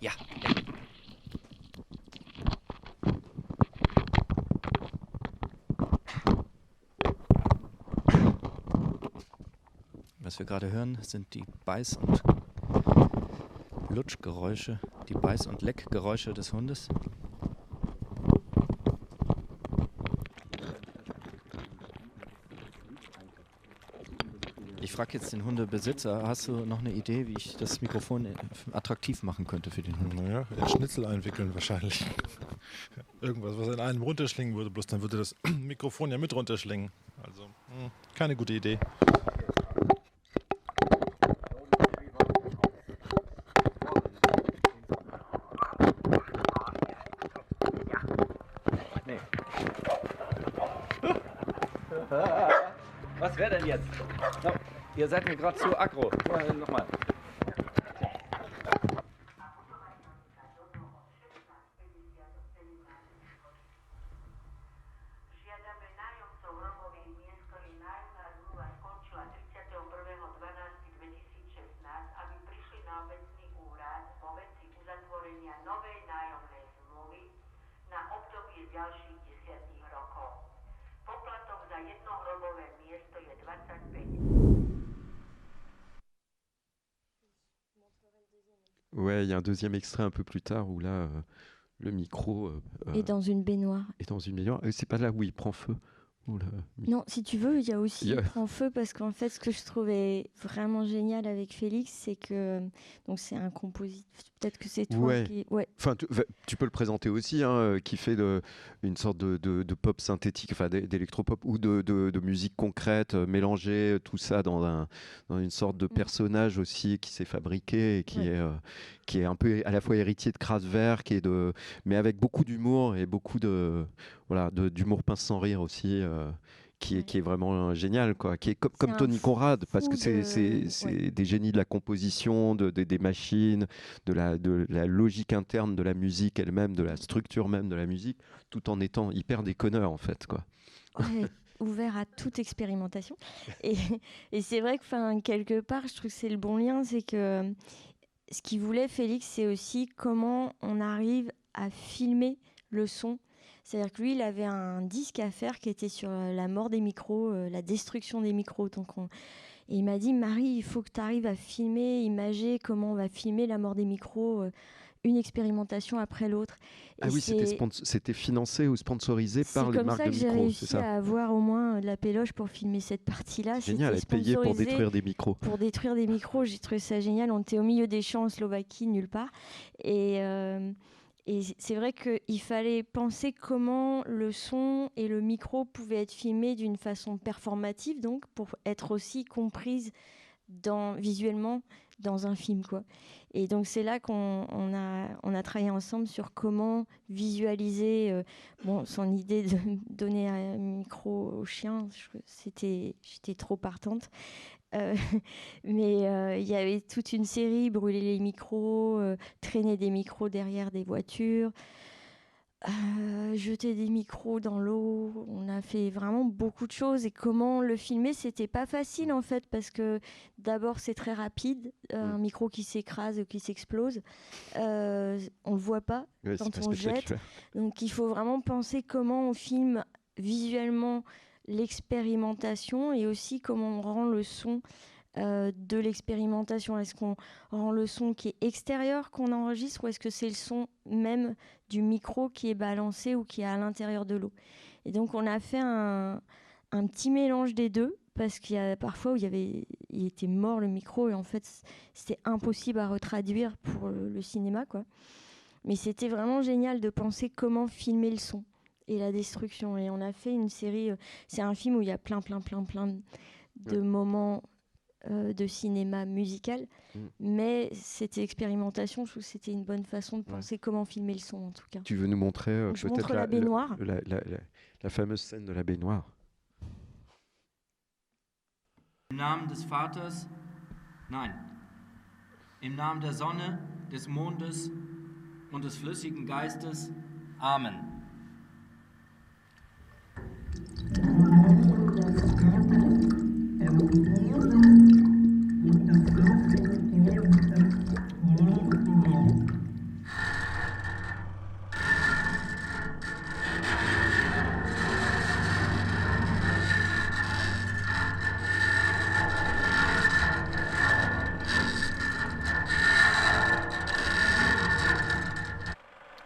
Ja, ja. Was wir gerade hören, sind die Beiß- und Lutschgeräusche, die Beiß- und Leckgeräusche des Hundes. Ich frage jetzt den Hundebesitzer, hast du noch eine Idee, wie ich das Mikrofon äh, attraktiv machen könnte für den Hund? Naja, in Schnitzel einwickeln wahrscheinlich. Irgendwas, was in einem runterschlingen würde, bloß dann würde das Mikrofon ja mit runterschlingen. Also, hm, keine gute Idee. Ihr seid mir gerade zu aggro. Vorher nochmal. Žiadame Ouais, il y a un deuxième extrait un peu plus tard où là, euh, le micro euh, Et euh, dans une baignoire. est dans une baignoire. C'est pas là où il prend feu. Non, si tu veux, il y a aussi Il y a- Il prend feu parce qu'en fait, ce que je trouvais vraiment génial avec Félix, c'est que donc c'est un compositeur. Peut-être que c'est toi Ouais. qui. Ouais. Enfin, tu, va- tu peux le présenter aussi, hein, euh, qui fait de, une sorte de, de- de pop synthétique, enfin d'é- d'électropop ou de, de- de musique concrète, euh, mélanger tout ça dans, un, dans une sorte de personnage aussi qui s'est fabriqué et qui, Ouais. est, euh, qui est un peu à la fois héritier de Kraftwerk, et de, mais avec beaucoup d'humour et beaucoup de voilà d'humour pince sans rire aussi. euh, qui est, qui est vraiment euh, génial, quoi. Qui est comme, Tony Conrad, parce que c'est de- ouais. des génies de la composition, de, de- des machines, de la, de la logique interne de la musique elle-même, de la structure même de la musique, tout en étant hyper déconneur en fait. Quoi. Ouais, ouvert à toute expérimentation. Et, et c'est vrai que, enfin, quelque part, je trouve que c'est le bon lien, c'est que ce qu'il voulait, Félix, c'est aussi comment on arrive à filmer le son. C'est-à-dire que lui, il avait un disque à faire qui était sur euh, la mort des micros, euh, la destruction des micros. Donc on- Et il m'a dit, Marie, il faut que tu arrives à filmer, imager comment on va filmer la mort des micros, euh, une expérimentation après l'autre. Ah oui, c'était c'est- financé ou sponsorisé c'est par les comme marques ça de que j'ai micros, c'est réussi ça à avoir au moins de la péloche pour filmer cette partie-là. Génial, être payé pour détruire des micros. Pour détruire des micros, j'ai trouvé ça génial. On était au milieu des champs en Slovaquie, nulle part. Et, euh, et c'est vrai qu'il fallait penser comment le son et le micro pouvaient être filmés d'une façon performative, donc pour être aussi comprise visuellement dans un film. Quoi. Et donc c'est là qu'on on a, travaillé ensemble sur comment visualiser euh, bon, son idée de donner un micro au chien. j'étais trop partante. Euh, mais euh, il y avait toute une série, brûler les micros, traîner des micros derrière des voitures, euh, jeter des micros dans l'eau. On a fait vraiment beaucoup de choses. Et comment le filmer, c'était pas facile en fait, parce que d'abord c'est très rapide, euh, un micro qui s'écrase ou qui s'explose, euh, on le voit pas Ouais, quand on jette. Donc il faut vraiment penser comment on filme visuellement l'expérimentation et aussi comment on rend le son euh, de l'expérimentation? Est-ce qu'on rend le son qui est extérieur qu'on enregistre ou est-ce que c'est le son même du micro qui est balancé ou qui est à l'intérieur de l'eau? Et donc on a fait un, un petit mélange des deux parce qu'il y a parfois où il, y avait, il était mort le micro et en fait c'était impossible à retraduire pour le, le cinéma quoi. Mais c'était vraiment génial de penser comment filmer le son et la destruction. Et on a fait une série, euh, c'est un film où il y a plein, plein, plein, plein de moments euh, de cinéma musical. Mm. Mais cette expérimentation, je trouve que c'était une bonne façon de Ouais. penser comment filmer le son en tout cas. Tu veux nous montrer euh, peut-être montre la baignoire. la, la- la- la fameuse scène de la baignoire Im Namen des Vaters, nein, im Namen der Sonne, des Mondes und des flüssigen Geistes. Amen.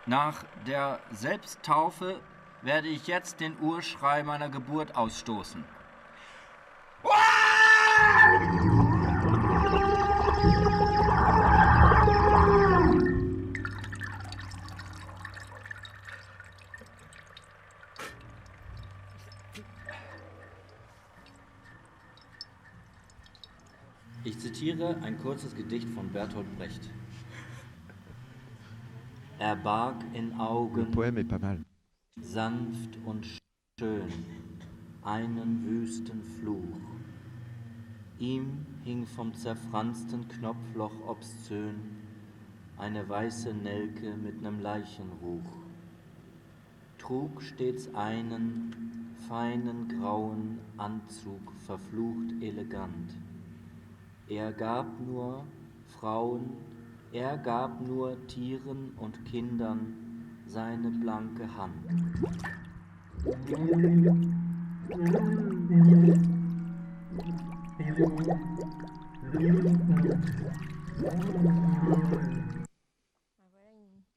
Nach der Selbsttaufe werde ich jetzt den Urschrei meiner Geburt ausstoßen. Ich zitiere ein kurzes Gedicht von Bertolt Brecht. Er barg in Le Augen poème est pas mal. sanft und schön einen wüsten Fluch. Ihm hing vom zerfransten Knopfloch obszön eine weiße Nelke mit nem Leichenruch. Trug stets einen feinen grauen Anzug, verflucht elegant. Er gab nur Frauen, er gab nur Tieren und Kindern seine blanke Hand.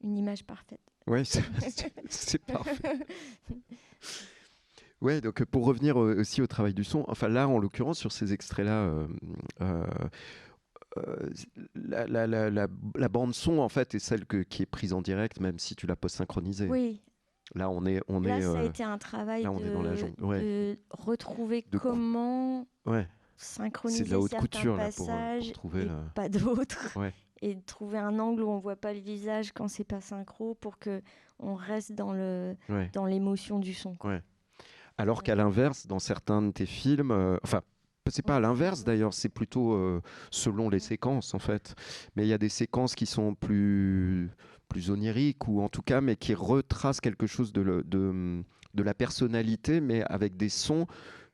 Une image parfaite. Ouais, c'est- parfait. Ouais, donc euh, pour revenir euh, aussi au travail du son, enfin là, en l'occurrence, sur ces extraits-là, euh, la, la- la- la- la bande son, en fait, est celle que- qui est prise en direct, même si tu l'as post-synchronisée. Oui, Là, on est, on là, est, ça a euh, été un travail là, on est dans la de, jungle, ouais. de retrouver De comment ouais, synchroniser de la haute certains couture là pour, passages pour trouver et pas d'autres. Ouais. Et de trouver un angle où on voit pas le visage quand c'est pas synchro pour que on reste dans le dans l'émotion du son. quoi. Ouais. Alors qu'à l'inverse, dans certains de tes films, euh, enfin, c'est pas à l'inverse d'ailleurs, c'est plutôt euh, selon les séquences en fait. Mais il y a des séquences qui sont plus, plus oniriques ou en tout cas, mais qui retracent quelque chose de, le- de, de la personnalité, mais avec des sons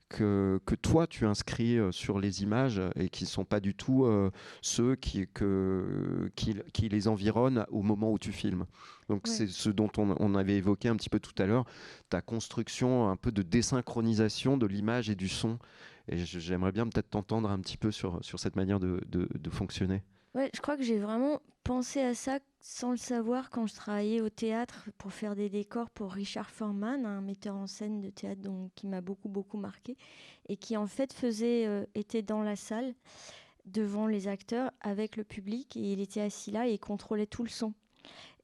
que, que toi tu inscris euh, sur les images et qui sont pas du tout euh, ceux qui, que, qui, qui les environnent au moment où tu filmes. Donc Ouais. c'est ce dont on, on avait évoqué un petit peu tout à l'heure, ta construction un peu de désynchronisation de l'image et du son. Et j'aimerais bien peut-être t'entendre un petit peu sur, sur cette manière de, de- fonctionner. Ouais, je crois que j'ai vraiment pensé à ça sans le savoir quand je travaillais au théâtre pour faire des décors pour Richard Foreman, un metteur en scène de théâtre donc, qui m'a beaucoup beaucoup marqué et qui en fait faisait euh, était dans la salle devant les acteurs avec le public et il était assis là et il contrôlait tout le son.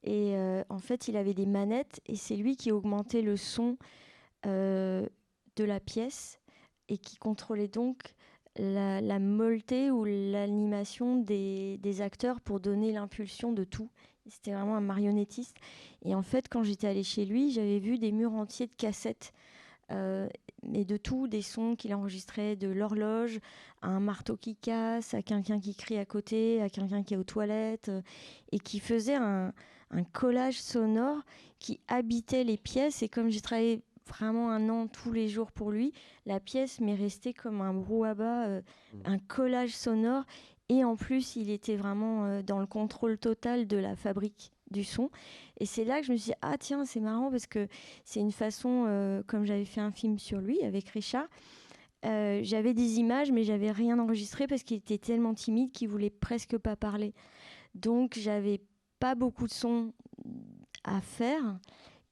Et euh, en fait, il avait des manettes et c'est lui qui augmentait le son euh, de la pièce et qui contrôlait donc la, la molleté ou l'animation des, acteurs pour donner l'impulsion de tout. C'était vraiment un marionnettiste. Et en fait, quand j'étais allée chez lui, j'avais vu des murs entiers de cassettes. euh, et de tout, des sons qu'il enregistrait, de l'horloge à un marteau qui casse, à quelqu'un qui crie à côté, à quelqu'un qui est aux toilettes, euh, et qui faisait un, un collage sonore qui habitait les pièces. Et comme j'ai travaillé vraiment un an tous les jours pour lui, la pièce m'est restée comme un brouhaha, euh, un collage sonore. Et en plus, il était vraiment euh, dans le contrôle total de la fabrique du son. Et c'est là que je me suis dit, ah tiens, c'est marrant parce que c'est une façon, euh, comme j'avais fait un film sur lui avec Richard, j'avais des images, mais j'avais rien enregistré parce qu'il était tellement timide qu'il voulait presque pas parler. Donc, j'avais pas beaucoup de sons à faire.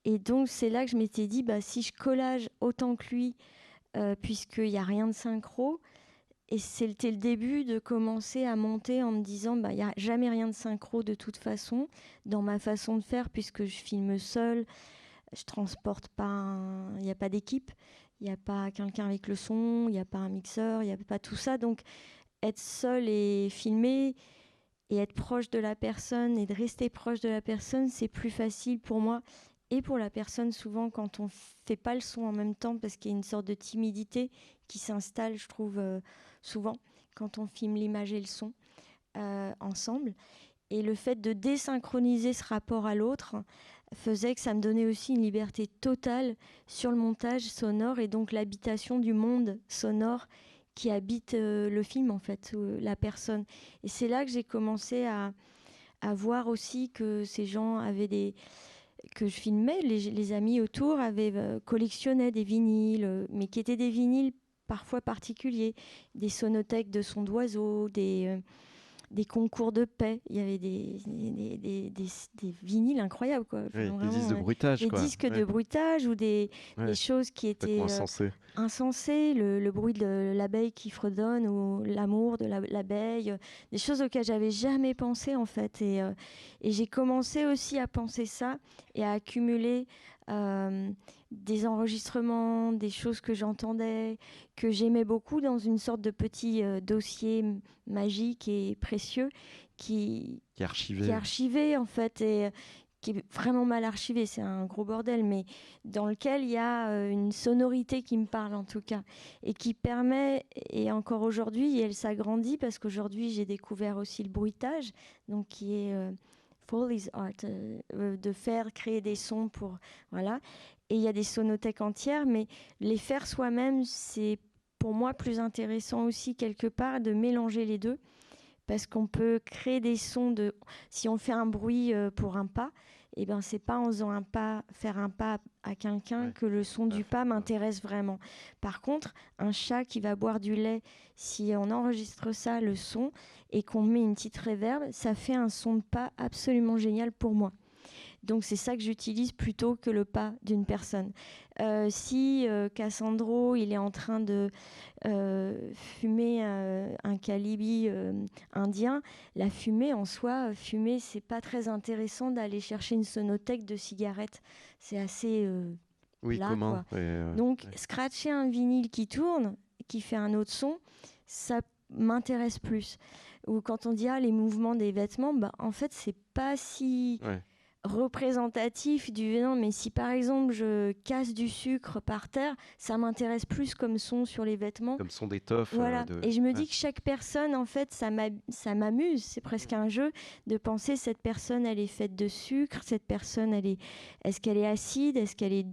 Et donc, c'est là que je m'étais dit, bah, si je collage autant que lui, euh, puisqu'il n'y a rien de synchro, et c'était le début de commencer à monter en me disant, bah, il n'y a jamais rien de synchro de toute façon, dans ma façon de faire, puisque je filme seule, je transporte pas, il n'y a pas d'équipe, il n'y a pas quelqu'un avec le son, il n'y a pas un mixeur, il n'y a pas tout ça. Donc, être seul et filmer et être proche de la personne et de rester proche de la personne, c'est plus facile pour moi et pour la personne souvent quand on fait pas le son en même temps parce qu'il y a une sorte de timidité qui s'installe, je trouve, euh, souvent quand on filme l'image et le son euh, ensemble. Et le fait de désynchroniser ce rapport à l'autre faisait que ça me donnait aussi une liberté totale sur le montage sonore et donc l'habitation du monde sonore qui habite euh, le film en fait, la personne. Et c'est là que j'ai commencé à voir aussi que ces gens avaient des que je filmais, les, amis autour avaient euh, collectionnaient des vinyles, euh, mais qui étaient des vinyles parfois particuliers, des sonothèques de sons d'oiseaux, des euh, des concours de paix. Il y avait des, des, des, des- des vinyles incroyables. Quoi. Oui, des disques de bruitage. des quoi. disques Ouais, de bruitage ou des, ouais, choses qui étaient euh, insensé. insensées, le, le bruit de l'abeille qui fredonne ou l'amour de la- l'abeille, euh, des choses auxquelles j'avais jamais pensé en fait. Et, euh, et j'ai commencé aussi à penser ça et à accumuler euh, des enregistrements, des choses que j'entendais, que j'aimais beaucoup dans une sorte de petit euh, dossier magique et précieux qui, Qui est archivé. qui est archivé en fait et qui est vraiment mal archivé, c'est un gros bordel, mais dans lequel il y a euh, une sonorité qui me parle en tout cas, et qui permet, et encore aujourd'hui, elle s'agrandit parce qu'aujourd'hui j'ai découvert aussi le bruitage, donc qui est euh, Euh, de faire créer des sons pour voilà, et il y a des sonothèques entières, mais les faire soi-même, c'est pour moi plus intéressant aussi quelque part de mélanger les deux. Parce qu'on peut créer des sons de si on fait un bruit euh, pour un pas eh ben c'est pas en faisant un pas faire un pas à quelqu'un Ouais, que le son du pas m'intéresse vraiment. Par contre un chat qui va boire du lait si on enregistre ça le son et qu'on met une petite réverb ça fait un son de pas absolument génial pour moi donc c'est ça que j'utilise plutôt que le pas d'une personne. Euh, si euh, Cassandro il est en train de euh, fumer un calibi indien, la fumée en soi, fumer c'est pas très intéressant d'aller chercher une sonothèque de cigarette. C'est assez Oui, Là, comment ouais, donc, ouais. scratcher un vinyle qui tourne, qui fait un autre son, ça m'intéresse plus. Ou quand on dit ah, les mouvements des vêtements, bah, en fait, c'est pas si Ouais. Représentatif du non, mais si par exemple je casse du sucre par terre, ça m'intéresse plus comme son sur les vêtements. Comme son d'étoffe. euh, Voilà. de- Et je me ouais. dis que chaque personne, en fait, ça m'a- ça m'amuse. C'est presque un jeu de penser cette personne, elle est faite de sucre. Cette personne, elle est, est-ce qu'elle est acide Est-ce qu'elle est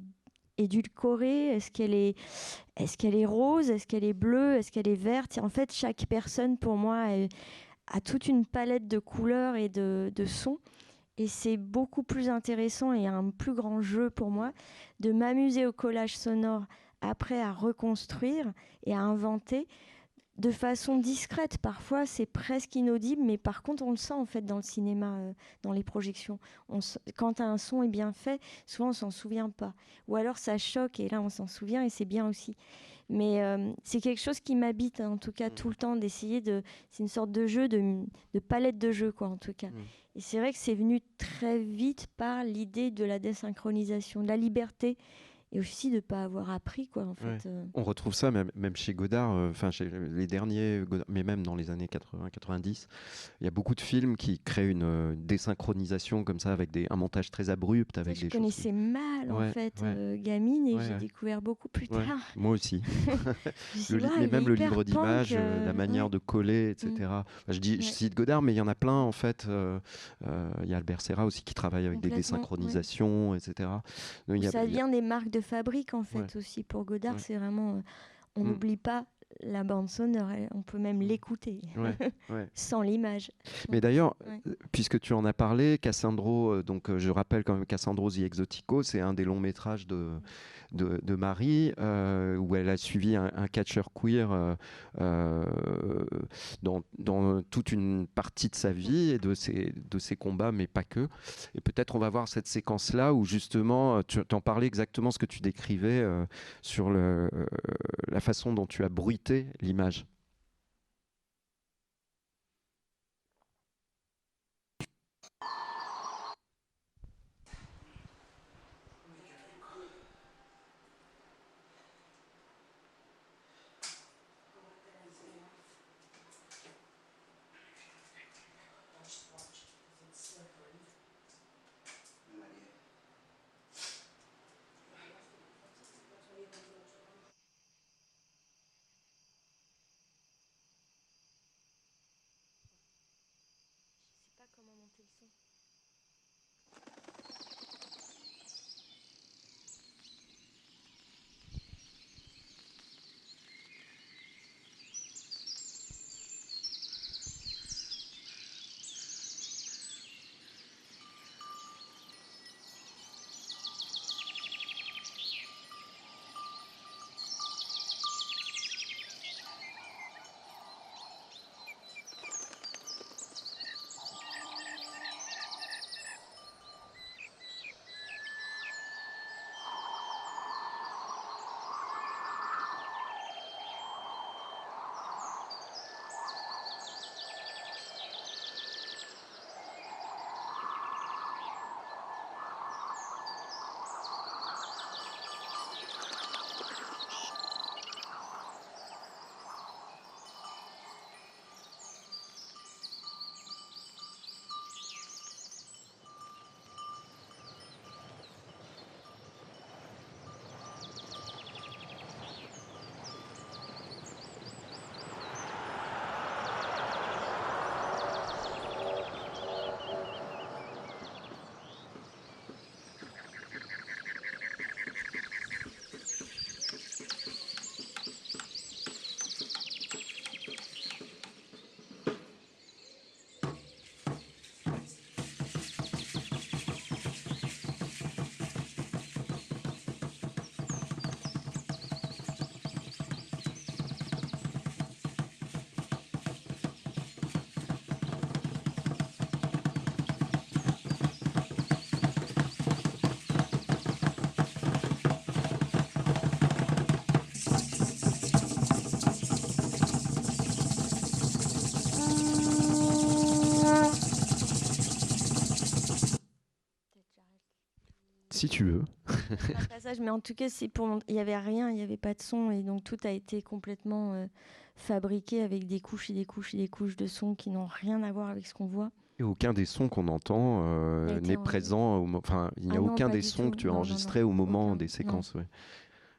édulcorée Est-ce qu'elle est, est-ce qu'elle est rose Est-ce qu'elle est bleue Est-ce qu'elle est verte En fait, chaque personne, pour moi, a toute une palette de couleurs et de, de sons. Et c'est beaucoup plus intéressant et un plus grand jeu pour moi de m'amuser au collage sonore après à reconstruire et à inventer de façon discrète. Parfois, c'est presque inaudible, mais par contre, on le sent en fait dans le cinéma, euh, dans les projections. On quand un son est bien fait, souvent on s'en souvient pas. Ou alors ça choque et là on s'en souvient et c'est bien aussi. Mais euh, c'est quelque chose qui m'habite en tout cas tout le temps d'essayer de. C'est une sorte de jeu, de, de palette de jeu quoi en tout cas. Et c'est vrai que c'est venu très vite par l'idée de la désynchronisation, de la liberté et aussi de ne pas avoir appris quoi en fait. Ouais. euh. On retrouve ça même, même chez Godard, euh, enfin chez les derniers, Godard, mais même dans les années 80-90. Il y a beaucoup de films qui créent une euh, désynchronisation comme ça, avec des, un montage très abrupt, avec je des choses connaissais mal en Ouais, fait ouais. euh, gamine et Ouais, j'ai ouais. découvert beaucoup plus Ouais, tard. moi aussi. Le mais même le livre euh, euh, la manière ouais. de coller, etc. Mm. Enfin, je, dis, je cite Godard, mais il y en a plein en fait. euh, euh, Il y a Albert Serra aussi qui travaille avec des désynchronisations, etc. Donc, il y a- ça il y a- vient des marques de fabrique en fait Ouais. aussi pour Godard. Ouais. C'est vraiment, euh, on Mm. n'oublie pas la bande sonore, elle- on peut même l'écouter Ouais, ouais. sans l'image. Mais d'ailleurs, euh, puisque tu en as parlé, Cassandro, euh, donc je rappelle quand même Cassandro The Exotico, c'est un des longs métrages de, de, Marie, euh, où elle a suivi un, un catcheur queer euh, euh, dans, dans toute une partie de sa vie et de ses, de ses combats, mais pas que. Et peut-être on va voir cette séquence-là où justement, tu en parlais exactement ce que tu décrivais sur le, la façon dont tu as bruité l'image. Si tu veux. un passage, mais en tout cas, c'est pour. Il n'y avait rien, il n'y avait pas de son, et donc tout a été complètement euh, fabriqué avec des couches et des couches et des couches de son qui n'ont rien à voir avec ce qu'on voit. Et aucun des sons qu'on entend euh, n'est en- présent. au Enfin, il n'y a Ah aucun des sons tout. que tu as enregistrés au moment Aucun. des séquences. ouais.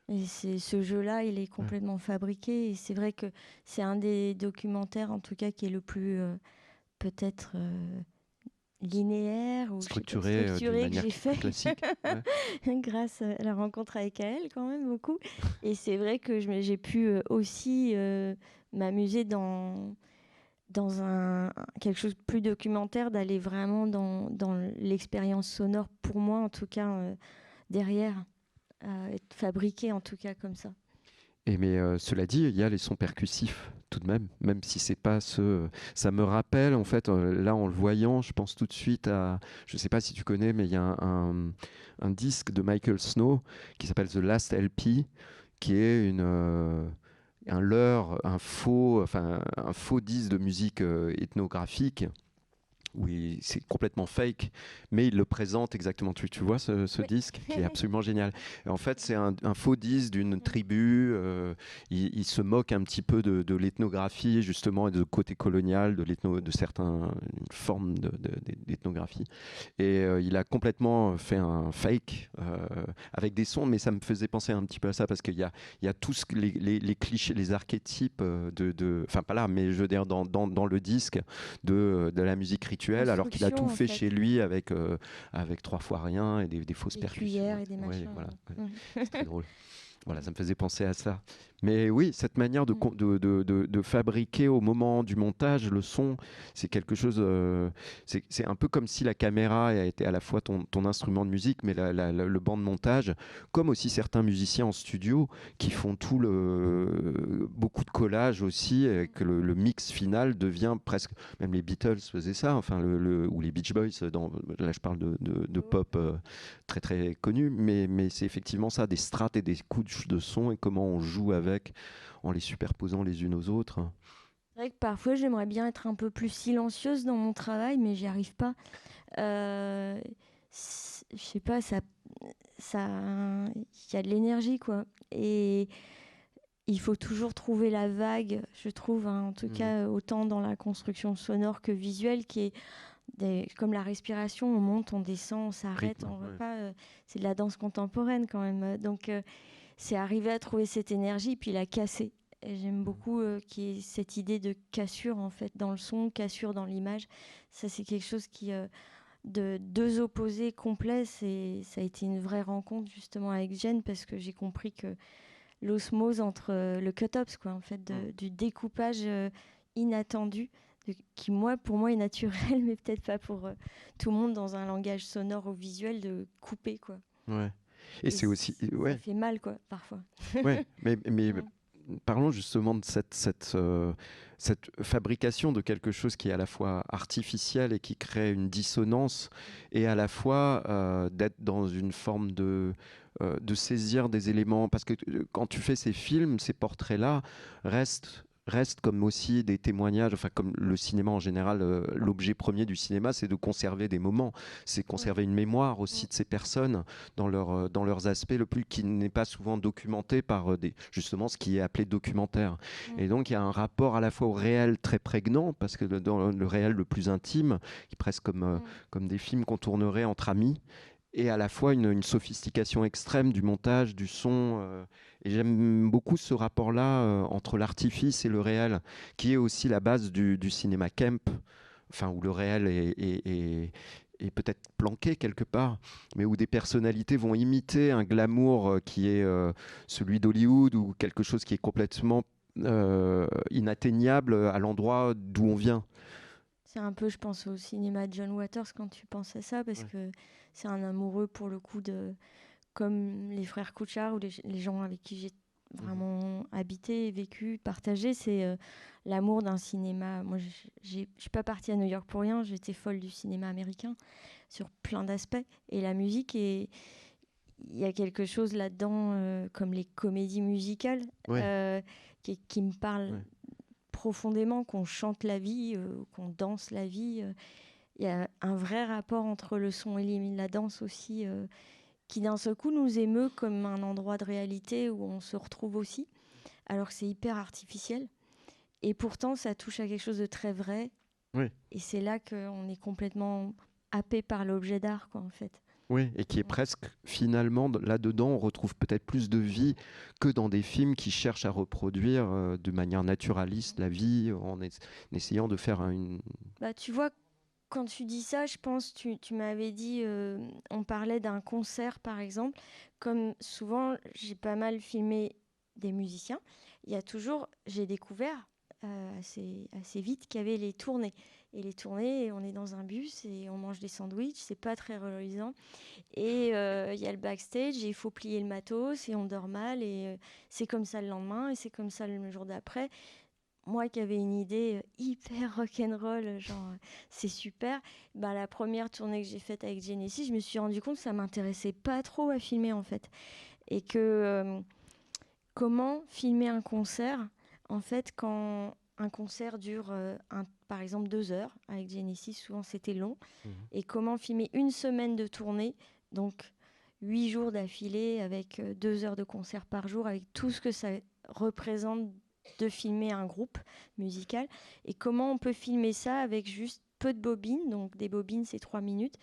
Et c'est ce jeu-là, il est complètement fabriqué. Et c'est vrai que c'est un des documentaires, en tout cas, qui est le plus euh, peut-être euh, linéaire ou je sais pas, Structuré, euh, d'une structuré que j'ai fait classique, grâce à la rencontre avec elle quand même beaucoup. Et c'est vrai que j'ai pu euh, aussi euh, m'amuser dans dans un quelque chose de plus documentaire, d'aller vraiment dans, dans l'expérience sonore pour moi en tout cas euh, derrière, euh, être fabriqué en tout cas comme ça. Mais euh, cela dit, il y a les sons percussifs tout de même, même si c'est pas ce. Ça me rappelle en fait, euh, là en le voyant, je pense tout de suite à. Je sais pas si tu connais, mais il y a un, un- disque de Michael Snow qui s'appelle The Last LP, qui est une. euh, un leurre, un faux, enfin un faux disque de musique euh, ethnographique où c'est complètement fake, mais il le présente exactement. Tu, tu vois ce, ce disque qui est absolument génial. En fait, c'est un, un faux disque d'une tribu. euh, il, il se moque un petit peu de, de l'ethnographie, justement, et de côté colonial, de, certaines formes de- de- d'ethnographie. Et euh, il a complètement fait un fake euh, avec des sons, mais ça me faisait penser un petit peu à ça parce qu'il y a, il y a tous les, les- les clichés, les archétypes de, de- enfin pas là, mais je veux dire dans, dans, dans le disque de, de la musique alors qu'il a tout fait, fait. chez lui avec, euh, avec trois fois rien et des, des fausses Des percussions. cuillères et des Ouais, machins, voilà, ouais. ouais. Mhm. C'est très drôle. Voilà, ça me faisait penser à ça. Mais oui, cette manière de, con- de, de- de- de fabriquer au moment du montage le son, c'est quelque chose. euh, c'est un peu comme si la caméra a été à la fois ton, ton instrument de musique, mais la- la- la- le banc de montage, comme aussi certains musiciens en studio qui font tout le beaucoup de collage aussi, et que le, le mix final devient presque. Même les Beatles faisaient ça, enfin le, le- ou les Beach Boys. Dans, là, je parle de pop euh, très très connu, mais, mais c'est effectivement ça, des strates et des couches de son et comment on joue avec en les superposant les unes aux autres. C'est vrai que parfois j'aimerais bien être un peu plus silencieuse dans mon travail, mais j'y arrive pas. Euh, je sais pas, ça, ça, il y a de l'énergie quoi, et il faut toujours trouver la vague, je trouve, hein, en tout Mhm. cas autant dans la construction sonore que visuelle, qui est des- comme la respiration, on monte, on descend, on s'arrête, ouais. pas. euh, c'est de la danse contemporaine quand même, donc euh, c'est arriver à trouver cette énergie puis la casser. Et J'aime beaucoup euh, cette idée de cassure en fait dans le son, cassure dans l'image. Ça c'est quelque chose qui euh, de deux opposés complets, c'est ça a été une vraie rencontre justement avec Jen parce que j'ai compris que l'osmose entre euh, le cut-ups quoi en fait de- du découpage euh, inattendu de- qui moi pour moi est naturel mais peut-être pas pour tout le monde dans un langage sonore ou visuel de couper quoi. Ouais. Et, c'est aussi. Ouais. Ça fait mal quoi parfois. ouais, mais, mais parlons justement de cette, cette, euh, cette fabrication de quelque chose qui est à la fois artificiel et qui crée une dissonance, et à la fois euh, d'être dans une forme de, euh, de saisir des éléments. Parce que quand tu fais ces films, ces portraits-là restent restent comme aussi des témoignages, enfin comme le cinéma en général, euh, l'objet premier du cinéma, c'est de conserver des moments, c'est conserver une mémoire aussi de ces personnes dans, leur, euh, dans leurs aspects, le plus qui n'est pas souvent documenté par euh, des, justement ce qui est appelé documentaire. Et donc il y a un rapport à la fois au réel très prégnant, parce que dans le réel le plus intime, qui presque comme, euh, comme des films qu'on tournerait entre amis, et à la fois une, sophistication extrême du montage, du son. euh, et j'aime beaucoup ce rapport-là euh, entre l'artifice et le réel, qui est aussi la base du, cinéma camp, enfin où le réel est, peut-être planqué quelque part, mais où des personnalités vont imiter un glamour euh, qui est celui d'Hollywood ou quelque chose qui est complètement inatteignable à l'endroit d'où on vient. C'est un peu, je pense, au cinéma de John Waters quand tu penses à ça, parce que c'est un amoureux pour le coup de. Comme les frères Couchard ou les, les gens avec qui j'ai vraiment habité, vécu, partagé, c'est euh, l'amour d'un cinéma. Moi, je suis pas partie à New York pour rien, j'étais folle du cinéma américain sur plein d'aspects. Et la musique. Il y a quelque chose là-dedans, euh, comme les comédies musicales, Ouais. euh, qui, qui me parle profondément, qu'on chante la vie, euh, qu'on danse la vie. euh. Il y a un vrai rapport entre le son et la danse aussi euh, qui d'un seul coup nous émeut comme un endroit de réalité où on se retrouve aussi, alors que c'est hyper artificiel. Et pourtant, ça touche à quelque chose de très vrai. Oui. Et c'est là qu'on est complètement happé par l'objet d'art, quoi, en fait. Oui, et qui est presque finalement là-dedans, on retrouve peut-être plus de vie que dans des films qui cherchent à reproduire euh, de manière naturaliste la vie en, es- en essayant de faire un- une. Bah, tu vois, quand tu dis ça, je pense, tu, tu m'avais dit, euh, on parlait d'un concert par exemple. Comme souvent, j'ai pas mal filmé des musiciens. Il y a toujours, j'ai découvert assez, assez vite qu'il y avait les tournées. Et les tournées, on est dans un bus et on mange des sandwichs, c'est pas très reluisant. Et euh, il y a le backstage et il faut plier le matos et on dort mal et euh, c'est comme ça le lendemain et c'est comme ça le jour d'après moi qui avais une idée euh, hyper rock'n'roll, genre euh, c'est super, bah, la première tournée que j'ai faite avec Genesis, je me suis rendu compte que ça m'intéressait pas trop à filmer en fait. Et que euh, comment filmer un concert, en fait, quand un concert dure euh, un- par exemple deux heures, avec Genesis, souvent c'était long, et comment filmer une semaine de tournée, donc huit jours d'affilée avec euh, deux heures de concert par jour, avec tout ce que ça représente de filmer un groupe musical. Et comment on peut filmer ça avec juste peu de bobines, donc des bobines c'est trois minutes,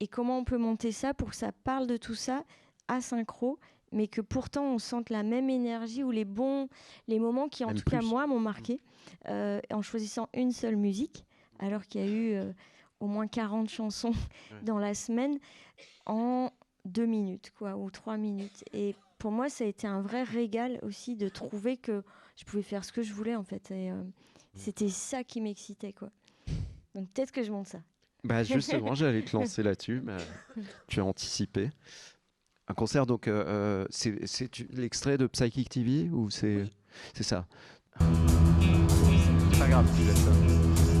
et comment on peut monter ça pour que ça parle de tout ça à synchro, mais que pourtant on sente la même énergie ou les bons, les moments qui en Même tout cas moi m'ont marqué euh, en choisissant une seule musique, alors qu'il y a eu euh, au moins 40 chansons dans la semaine en deux minutes quoi ou trois minutes. Et pour moi ça a été un vrai régal aussi de trouver que je pouvais faire ce que je voulais en fait et euh, c'était ça qui m'excitait quoi. Donc peut-être que je monte ça. Bah justement, j'allais te lancer là-dessus, mais tu as anticipé. Un concert, donc, euh, euh, c'est l'extrait de Psychic TV ou c'est c'est ça? C'est pas grave, tu laisses ça.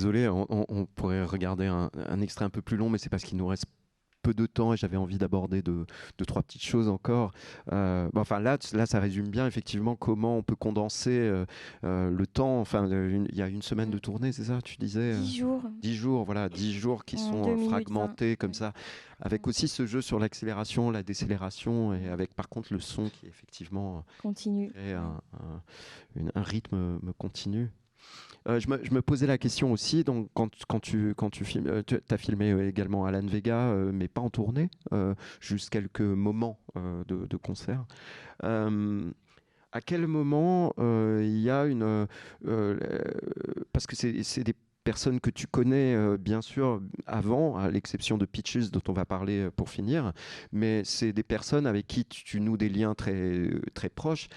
Désolé, on, pourrait regarder un, un extrait un peu plus long, mais c'est parce qu'il nous reste peu de temps et j'avais envie d'aborder deux, deux, trois petites choses encore. Euh, bon, enfin, là, là, ça résume bien effectivement comment on peut condenser euh, euh, le temps. Enfin, il y a une semaine de tournée, c'est ça Tu disais Dix jours. Dix jours, voilà, dix jours qui En sont fragmentés comme ça, avec aussi ce jeu sur l'accélération, la décélération, et avec par contre le son qui effectivement Continue. crée un, un- une- un rythme me continu. Euh, je, me, posais la question aussi, donc quand, tu, filmes, euh, tu as filmé euh, également Alan Vega, mais pas en tournée, juste quelques moments de, concert. À quel moment il y a une... parce que c'est des personnes que tu connais bien sûr avant, à l'exception de Pitches dont on va parler pour finir, mais c'est des personnes avec qui tu, tu noues des liens très, très proches.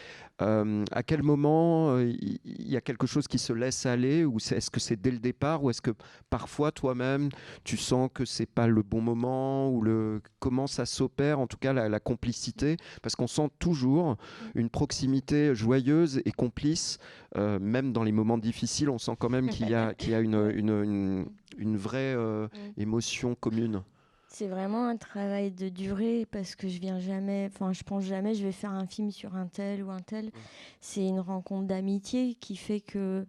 Euh, à quel moment euh, il y, a quelque chose qui se laisse aller ou est-ce que c'est dès le départ ou est-ce que parfois toi-même tu sens que c'est pas le bon moment ou le comment ça s'opère en tout cas la, la complicité? Parce qu'on sent toujours une proximité joyeuse et complice euh, même dans les moments difficiles on sent quand même qu'il y a qu'il y a une, une, une, une vraie euh, émotion commune. C'est vraiment un travail de durée parce que je viens jamais, enfin je pense jamais je vais faire un film sur un tel ou un tel. C'est une rencontre d'amitié qui fait que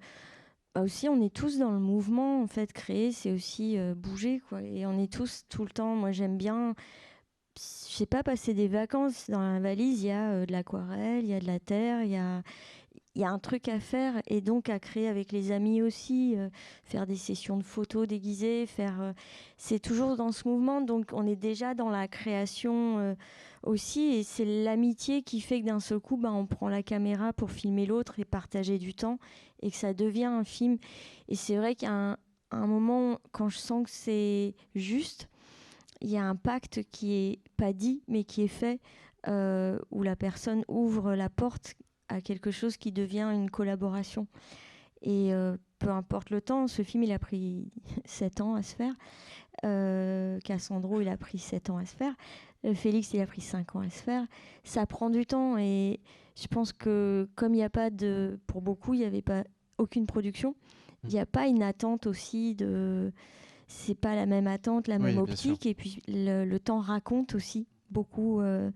bah aussi on est tous dans le mouvement en fait créer c'est aussi euh, bouger quoi et on est tous tout le temps moi j'aime bien je sais pas passer des vacances dans la valise il y a euh, de l'aquarelle il y a de la terre il y a il y a un truc à faire et donc à créer avec les amis aussi, euh, faire des sessions de photos déguisées, faire. euh, c'est toujours dans ce mouvement, donc on est déjà dans la création euh, aussi, et c'est l'amitié qui fait que d'un seul coup, bah, on prend la caméra pour filmer l'autre et partager du temps, et que ça devient un film. Et c'est vrai qu'à un, un moment, quand je sens que c'est juste, il y a un pacte qui est pas dit, mais qui est fait, où la personne ouvre la porte à quelque chose qui devient une collaboration. Et euh, peu importe le temps, ce film, il a pris 7 ans à se faire. Euh, Cassandro, il a pris 7 ans à se faire. Euh, Félix, il a pris 5 ans à se faire. Ça prend du temps et je pense que comme il n'y a pas de... Pour beaucoup, il n'y avait pas aucune production. Il n'y a pas une attente aussi de... C'est pas la même attente, la même optique. Et puis le, le temps raconte aussi beaucoup, euh,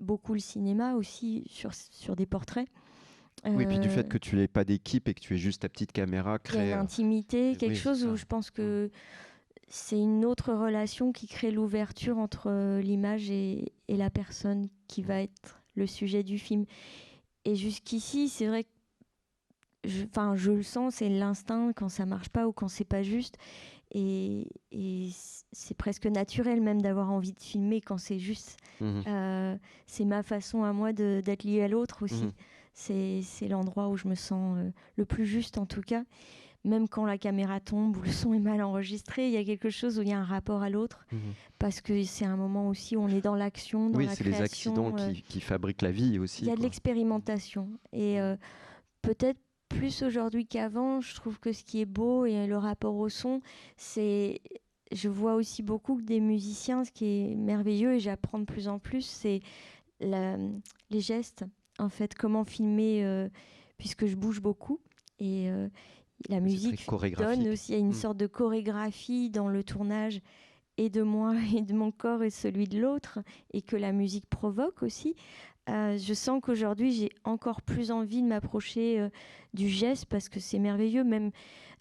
beaucoup le cinéma aussi sur, sur des portraits. Oui, et puis du Euh, fait que tu n'aies pas d'équipe et que tu aies juste ta petite caméra une euh, intimité, oui, quelque chose où je pense que c'est une autre relation qui crée l'ouverture entre euh, l'image et, et la personne qui va être le sujet du film. Et jusqu'ici, c'est vrai que je, enfin, je le sens, c'est l'instinct quand ça marche pas ou quand c'est pas juste. Et, c'est presque naturel même d'avoir envie de filmer quand c'est juste. Mhm. Euh, c'est ma façon à moi d'être liée à l'autre aussi. Mhm. C'est l'endroit où je me sens euh, le plus juste en tout cas. Même quand la caméra tombe ou le son est mal enregistré, il y a quelque chose où il y a un rapport à l'autre. Mhm. Parce que c'est un moment aussi où on est dans l'action, dans Oui, la c'est les accidents euh, qui, qui fabriquent la vie aussi. il y a de l'expérimentation. Et euh, peut-être plus aujourd'hui qu'avant, je trouve que ce qui est beau et le rapport au son, c'est. Je vois aussi beaucoup que des musiciens, ce qui est merveilleux et j'apprends de plus en plus, c'est les gestes. En fait, comment filmer, euh, puisque je bouge beaucoup. Et euh, la musique donne aussi, il y a une Mm. sorte de chorégraphie dans le tournage et de moi et de mon corps et celui de l'autre et que la musique provoque aussi. Euh, je sens qu'aujourd'hui j'ai encore plus envie de m'approcher euh, du geste parce que c'est merveilleux. Même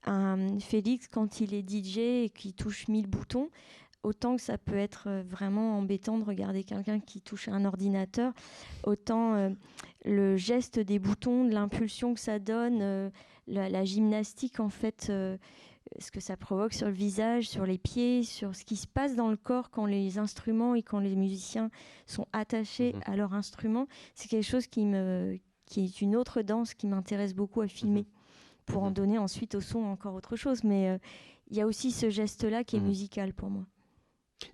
un Félix quand il est DJ et qu'il touche mille boutons, autant que ça peut être euh, vraiment embêtant de regarder quelqu'un qui touche un ordinateur, autant le geste des boutons, de l'impulsion que ça donne, la, gymnastique en fait, ce que ça provoque sur le visage, sur les pieds, sur ce qui se passe dans le corps quand les instruments et quand les musiciens sont attachés à leur instrument, c'est quelque chose qui me qui est une autre danse qui m'intéresse beaucoup à filmer pour en donner ensuite au son encore autre chose. Mais euh, il y a aussi ce geste-là qui est musical pour moi.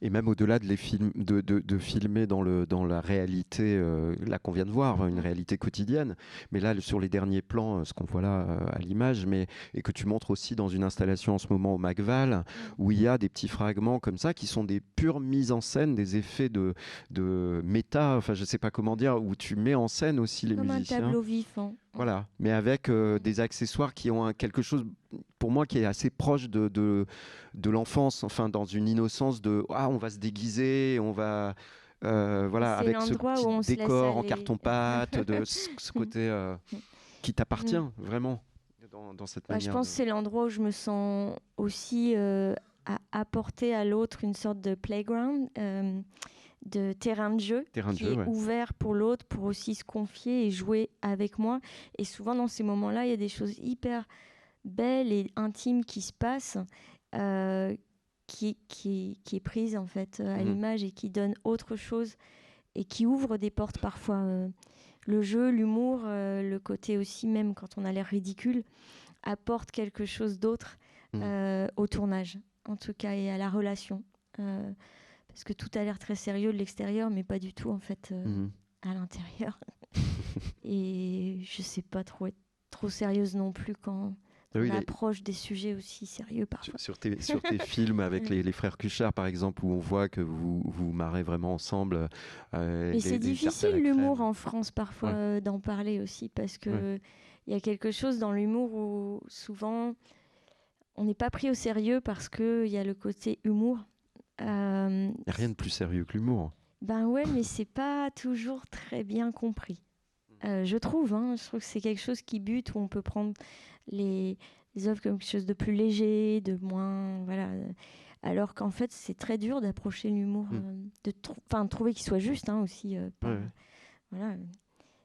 Et même au-delà de, les films, de, de, de, filmer dans, le, dans la réalité, euh, là qu'on vient de voir, une réalité quotidienne, mais là sur les derniers plans, euh, ce qu'on voit là euh, à l'image, mais et que tu montres aussi dans une installation en ce moment au Macval, où il y a des petits fragments comme ça qui sont des pures mises en scène, des effets de, de méta, enfin je sais pas comment dire, où tu mets en scène aussi les Comme musiciens. un tableau vivant. Voilà, mais avec euh, des accessoires qui ont un- quelque chose, pour moi, qui est assez proche de, de, de l'enfance, enfin, dans une innocence de ah, on va se déguiser, on va. euh, voilà, avec ce petit où on décor en carton-pâte, de ce, ce côté euh, qui t'appartient vraiment dans, dans cette Bah, manière. je pense de- que c'est l'endroit où je me sens aussi euh, à apporter à l'autre une sorte de playground, de terrain de jeu, Terrain de qui jeu, est ouais. ouvert pour l'autre, pour aussi se confier et jouer avec moi. Et souvent dans ces moments-là, il y a des choses hyper belles et intimes qui se passent, euh, qui, qui, qui est prise en fait euh, à Mhm. l'image et qui donne autre chose et qui ouvre des portes parfois. euh, le jeu, l'humour, euh, le côté aussi même quand on a l'air ridicule, apporte quelque chose d'autre Mhm. au tournage, en tout cas, et à la relation. Parce que tout a l'air très sérieux de l'extérieur, mais pas du tout en fait euh, Mhm. à l'intérieur. et je sais pas trop être trop sérieuse non plus quand Ah oui, on les- approche des sujets aussi sérieux parfois. Sur, tes, sur tes films avec les, les frères Cuchard, par exemple, où on voit que vous vous marrez vraiment ensemble. euh, Mais c'est difficile l'humour en France parfois Ouais. euh, d'en parler aussi parce que il y a quelque chose dans l'humour où souvent on n'est pas pris au sérieux parce que il y a le côté humour. Euh, rien de plus sérieux que l'humour. ben ouais, mais c'est pas toujours très bien compris. Euh, je trouve, hein, je trouve que c'est quelque chose qui bute où on peut prendre les, les œuvres comme quelque chose de plus léger, de moins voilà. Alors qu'en fait, c'est très dur d'approcher l'humour, Mm. euh, de, trouver qu'il soit juste hein, aussi. euh, pas- Ouais, ouais. voilà,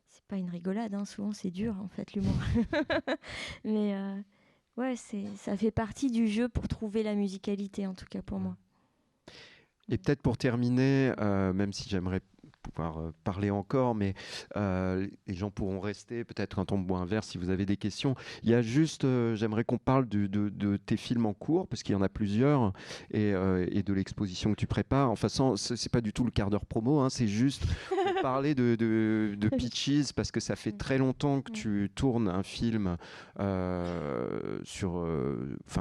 c'est pas une rigolade, hein, souvent c'est dur en fait l'humour. Mais ouais, ça fait partie du jeu pour trouver la musicalité en tout cas pour moi. Et peut-être pour terminer, euh, même si j'aimerais pouvoir euh, parler encore, mais euh, les gens pourront rester peut-être un ton bois un verre si vous avez des questions. Il y a juste, euh, j'aimerais qu'on parle de, de- de tes films en cours, parce qu'il y en a plusieurs, et, euh, et de l'exposition que tu prépares. Enfin, ce c'est pas du tout le quart d'heure promo, hein, c'est juste pour parler de, de, de Peaches, parce que ça fait très longtemps que tu tournes un film sur,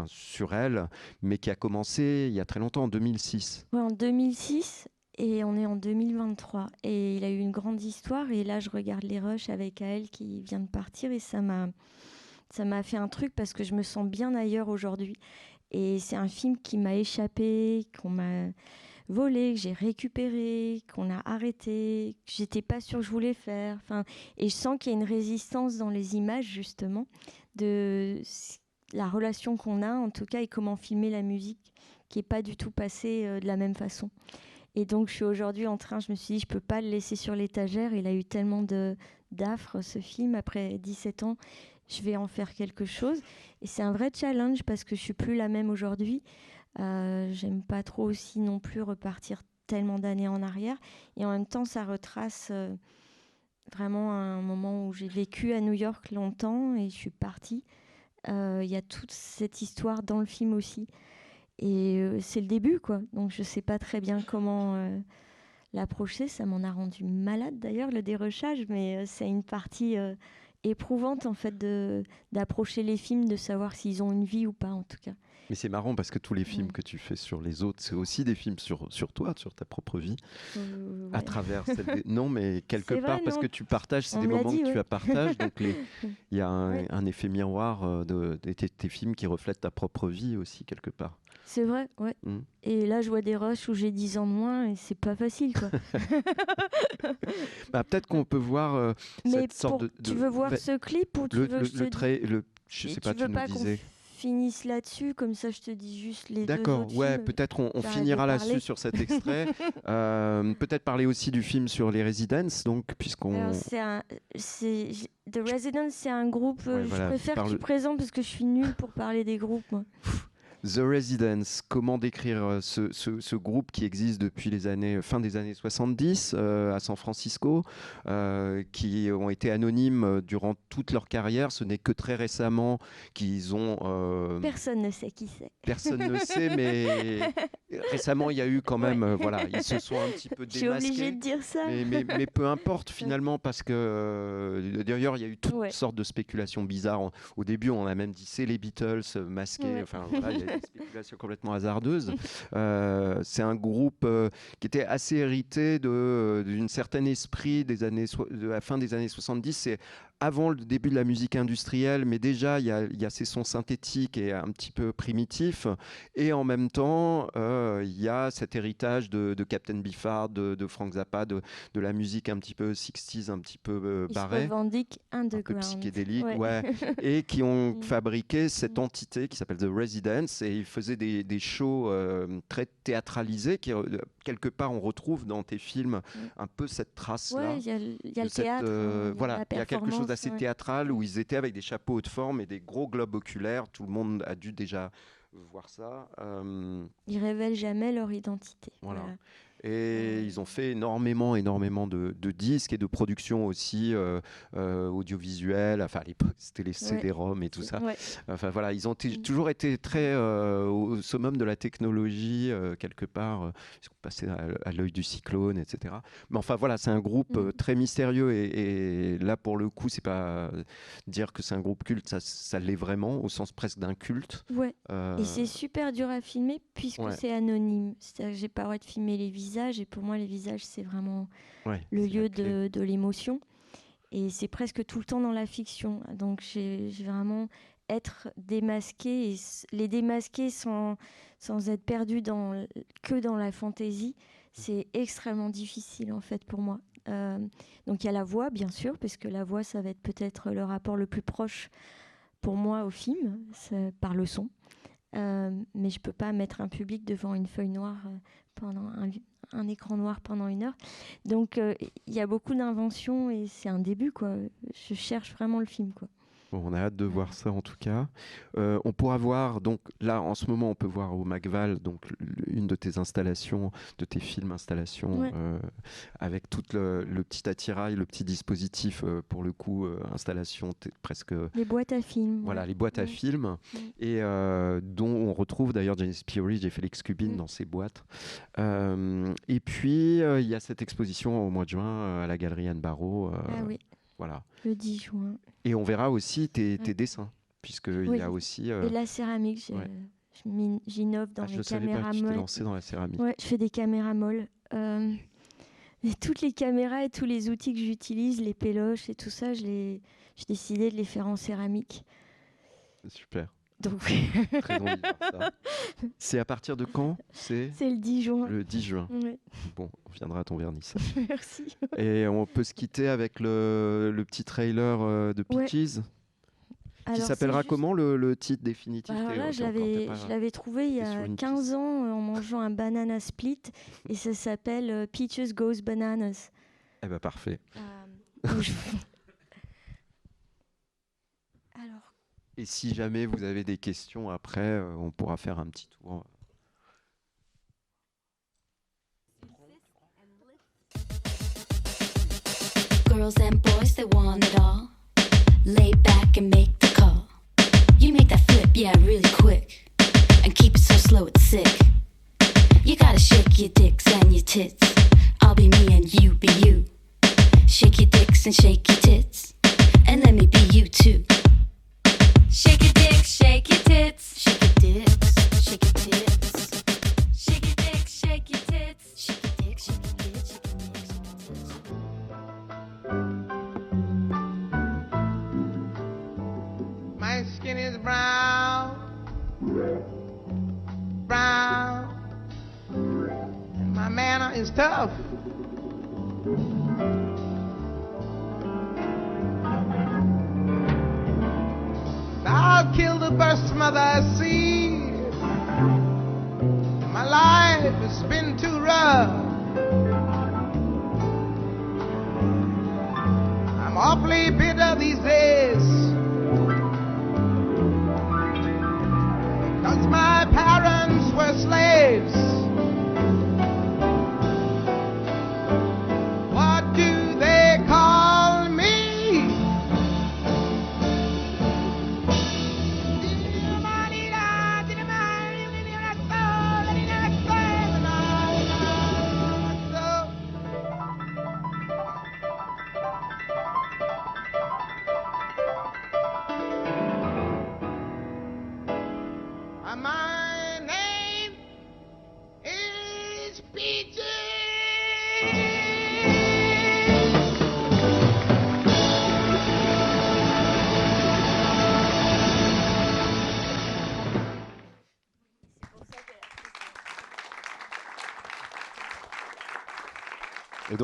sur elle, mais qui a commencé il y a très longtemps, en 2006. Ouais, en 2006 et on est en 2023 et il a eu une grande histoire et là je regarde les rushs avec Aël qui vient de partir et ça m'a ça m'a fait un truc parce que je me sens bien ailleurs aujourd'hui. Et c'est un film qui m'a échappé qu'on m'a volé que j'ai récupéré qu'on a arrêté que j'étais pas sûre que je voulais faire. Enfin et je sens qu'il y a une résistance dans les images justement de la relation qu'on a en tout cas et comment filmer la musique qui est pas du tout passée euh, de la même façon. Et donc je suis aujourd'hui en train, je me suis dit je peux pas le laisser sur l'étagère, il a eu tellement d'affres ce film après 17 ans, je vais en faire quelque chose et c'est un vrai challenge parce que je suis plus la même aujourd'hui. Euh, J'aime pas trop aussi non plus repartir tellement d'années en arrière et en même temps ça retrace euh, vraiment un moment où j'ai vécu à New York longtemps et je suis partie. Euh, Il y a toute cette histoire dans le film aussi. Et euh, c'est le début, quoi. Donc je sais pas très bien comment euh, l'approcher. Ça m'en a rendu malade d'ailleurs, le dérochage, mais euh, c'est une partie éprouvante en fait d'approcher les films, de savoir s'ils ont une vie ou pas en tout cas. Mais c'est marrant parce que tous les films que tu fais sur les autres, c'est aussi des films sur, sur toi, sur ta propre vie, Euh, à travers celle des- Non, mais quelque vrai, part, parce que tu partages, c'est des moments dit, que tu as partages, donc les- il y a un, effet miroir de, de tes, tes films qui reflètent ta propre vie aussi, quelque part. C'est vrai, ouais. Mm. Et là, je vois des rushs où j'ai 10 ans de moins et c'est pas facile, quoi. Bah, Peut-être qu'on peut voir euh, Mais cette sorte pour- de, tu veux voir ce clip ou tu le, veux le- je trait, le, je sais pas, tu veux nous pas disais. finisse là-dessus, comme ça je te dis juste les deux D'accord, ouais, peut-être on, finira là-dessus sur cet extrait. Euh, peut-être parler aussi du film sur les Residences, donc puisqu'on. C'est The Residents, c'est un groupe. euh, voilà, je préfère que parle- tu présentes parce que je suis nulle pour parler des groupes. Moi. The Residents, comment décrire euh, ce, ce- ce groupe qui existe depuis les années, fin des années 70 euh, à San Francisco, euh, qui ont été anonymes durant toute leur carrière. Ce n'est que très récemment qu'ils ont... euh, Personne ne sait qui c'est. Personne ne sait, mais récemment, il y a eu quand même, voilà, ils se sont un petit peu Je suis obligée démasqués. de dire ça. Mais, mais- mais peu importe finalement, parce que d'ailleurs, il y a eu toutes Ouais. sortes de spéculations bizarres. Au début, on a même dit c'est les Beatles masqués. Ouais. Enfin, voilà, spéculations complètement hasardeuses. Euh, c'est un groupe euh, qui était assez hérité d'une certaine esprit des années, de la fin des années 70. C'est avant le début de la musique industrielle, mais déjà il y a, il y a ces sons synthétiques et un petit peu primitifs, et en même temps euh, il y a cet héritage de, de Captain Biffard, de, de Frank Zappa, de, de la musique un petit peu 60s, un petit peu euh, barrée un peu psychédélique, Ouais. ouais, et qui ont Mm. fabriqué cette entité qui s'appelle The Residence, et ils faisaient des, des shows euh, très théâtralisés, qui, euh, quelque part, on retrouve dans tes films un peu cette trace-là. Mm. Ouais, il y a le, il y a de le cette, théâtre. hein, voilà, il y a quelque chose d'assez ouais. théâtral où ils étaient avec des chapeaux haute forme et des gros globes oculaires. Tout le monde a dû déjà voir ça. Euh, Ils révèlent jamais leur identité. voilà. Voilà. Et ils ont fait énormément, énormément de, de disques et de productions aussi euh, euh, audiovisuelles. Enfin, à l'époque, c'était les CD-ROM et tout ça. Ouais. Enfin voilà, ils ont Mm. toujours été très euh, au summum de la technologie quelque part. ils sont passés à, à l'œil du cyclone, etc. Mais enfin voilà, c'est un groupe Mm. très mystérieux et, et là pour le coup, c'est pas dire que c'est un groupe culte, ça, ça l'est vraiment au sens presque d'un culte. Ouais. Et c'est super dur à filmer puisque ouais. c'est anonyme. C'est-à-dire que j'ai pas le droit de filmer les visages et pour moi les visages c'est vraiment ouais, le lieu de, de l'émotion. Et c'est presque tout le temps dans la fiction. Donc j'ai vraiment être démasqué et les démasquer sans, sans être perdu dans, que dans la fantaisie, c'est extrêmement difficile en fait pour moi. Euh, donc il y a la voix bien sûr, parce que la voix ça va être peut-être le rapport le plus proche pour moi au film, par le son. Euh, mais je peux pas mettre un public devant une feuille noire euh, pendant un, un écran noir pendant une heure. Donc euh, il y a beaucoup d'inventions et c'est un début quoi. Je cherche vraiment le film quoi. On a hâte de voir ça en tout cas. Euh, on pourra voir, donc là en ce moment, on peut voir au Macval, donc une de tes installations, de tes films installations, Ouais. euh, avec tout le, le petit attirail, le petit dispositif, euh, pour le coup, installation presque. Les boîtes à films. Voilà, les boîtes à films, et dont on retrouve d'ailleurs Janis Peary, j'ai fait l'excubine Mm. dans ces boîtes. Et puis, il y a cette exposition au mois de juin à la Galerie Anne euh, Ah oui, Voilà. le 10 juin. Et on verra aussi tes, dessins, puisqu'il Oui. y a aussi. euh, Et la céramique, ouais. j'innove dans ah, je les savais pas caméras que molles. lancé dans la céramique. Ouais, je fais des caméras molles. Euh, et toutes les caméras et tous les outils que j'utilise, les péloches et tout ça, j'ai décidé de les faire en céramique. Super. Donc. C'est à partir de quand C'est le 10 juin. le 10 juin. Ouais, Bon, on viendra à ton vernissage. merci. Et on peut se quitter avec le, le petit trailer euh, de Ouais. Peaches. Qui Alors, s'appellera juste- comment le, le titre définitif Bah, Alors T'es- là, je l'avais, pas- je l'avais trouvé il y a une 15 ans euh, en mangeant un banana split et ça s'appelle euh, Peaches Goes Bananas. Eh ben parfait. Euh, je- Alors, Et si jamais vous avez des questions après, euh, on pourra faire un petit tour. Girls and boys that want it all. Lay back and make the call. You make that flip, yeah, really quick. And keep it so slow it's sick. You gotta shake your dicks and your tits. I'll be me and you be you. Shake your dicks and shake your tits. And let me be you too. Shake your dicks, shake your tits. Shake your dicks, shake your tits.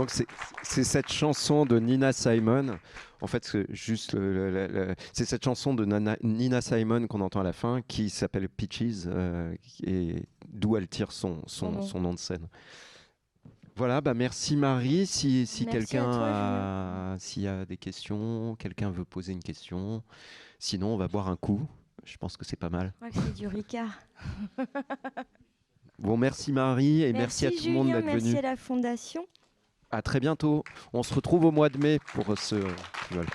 Donc, c'est cette chanson de Nina Simon. En fait, juste c'est cette chanson de Nana- Nina Simon qu'on entend à la fin qui s'appelle Peaches euh, et d'où elle tire son, son, Son nom. son nom de scène. Voilà, bah merci Marie. Si, si Merci quelqu'un a, s'il y a des questions, quelqu'un veut poser une question, sinon on va boire un coup. Je pense que c'est pas mal. Que c'est du Ricard. Bon, merci Marie et merci, à tout le monde d'être merci venu. à la Fondation. À très bientôt. On se retrouve au mois de mai pour ce. voilà.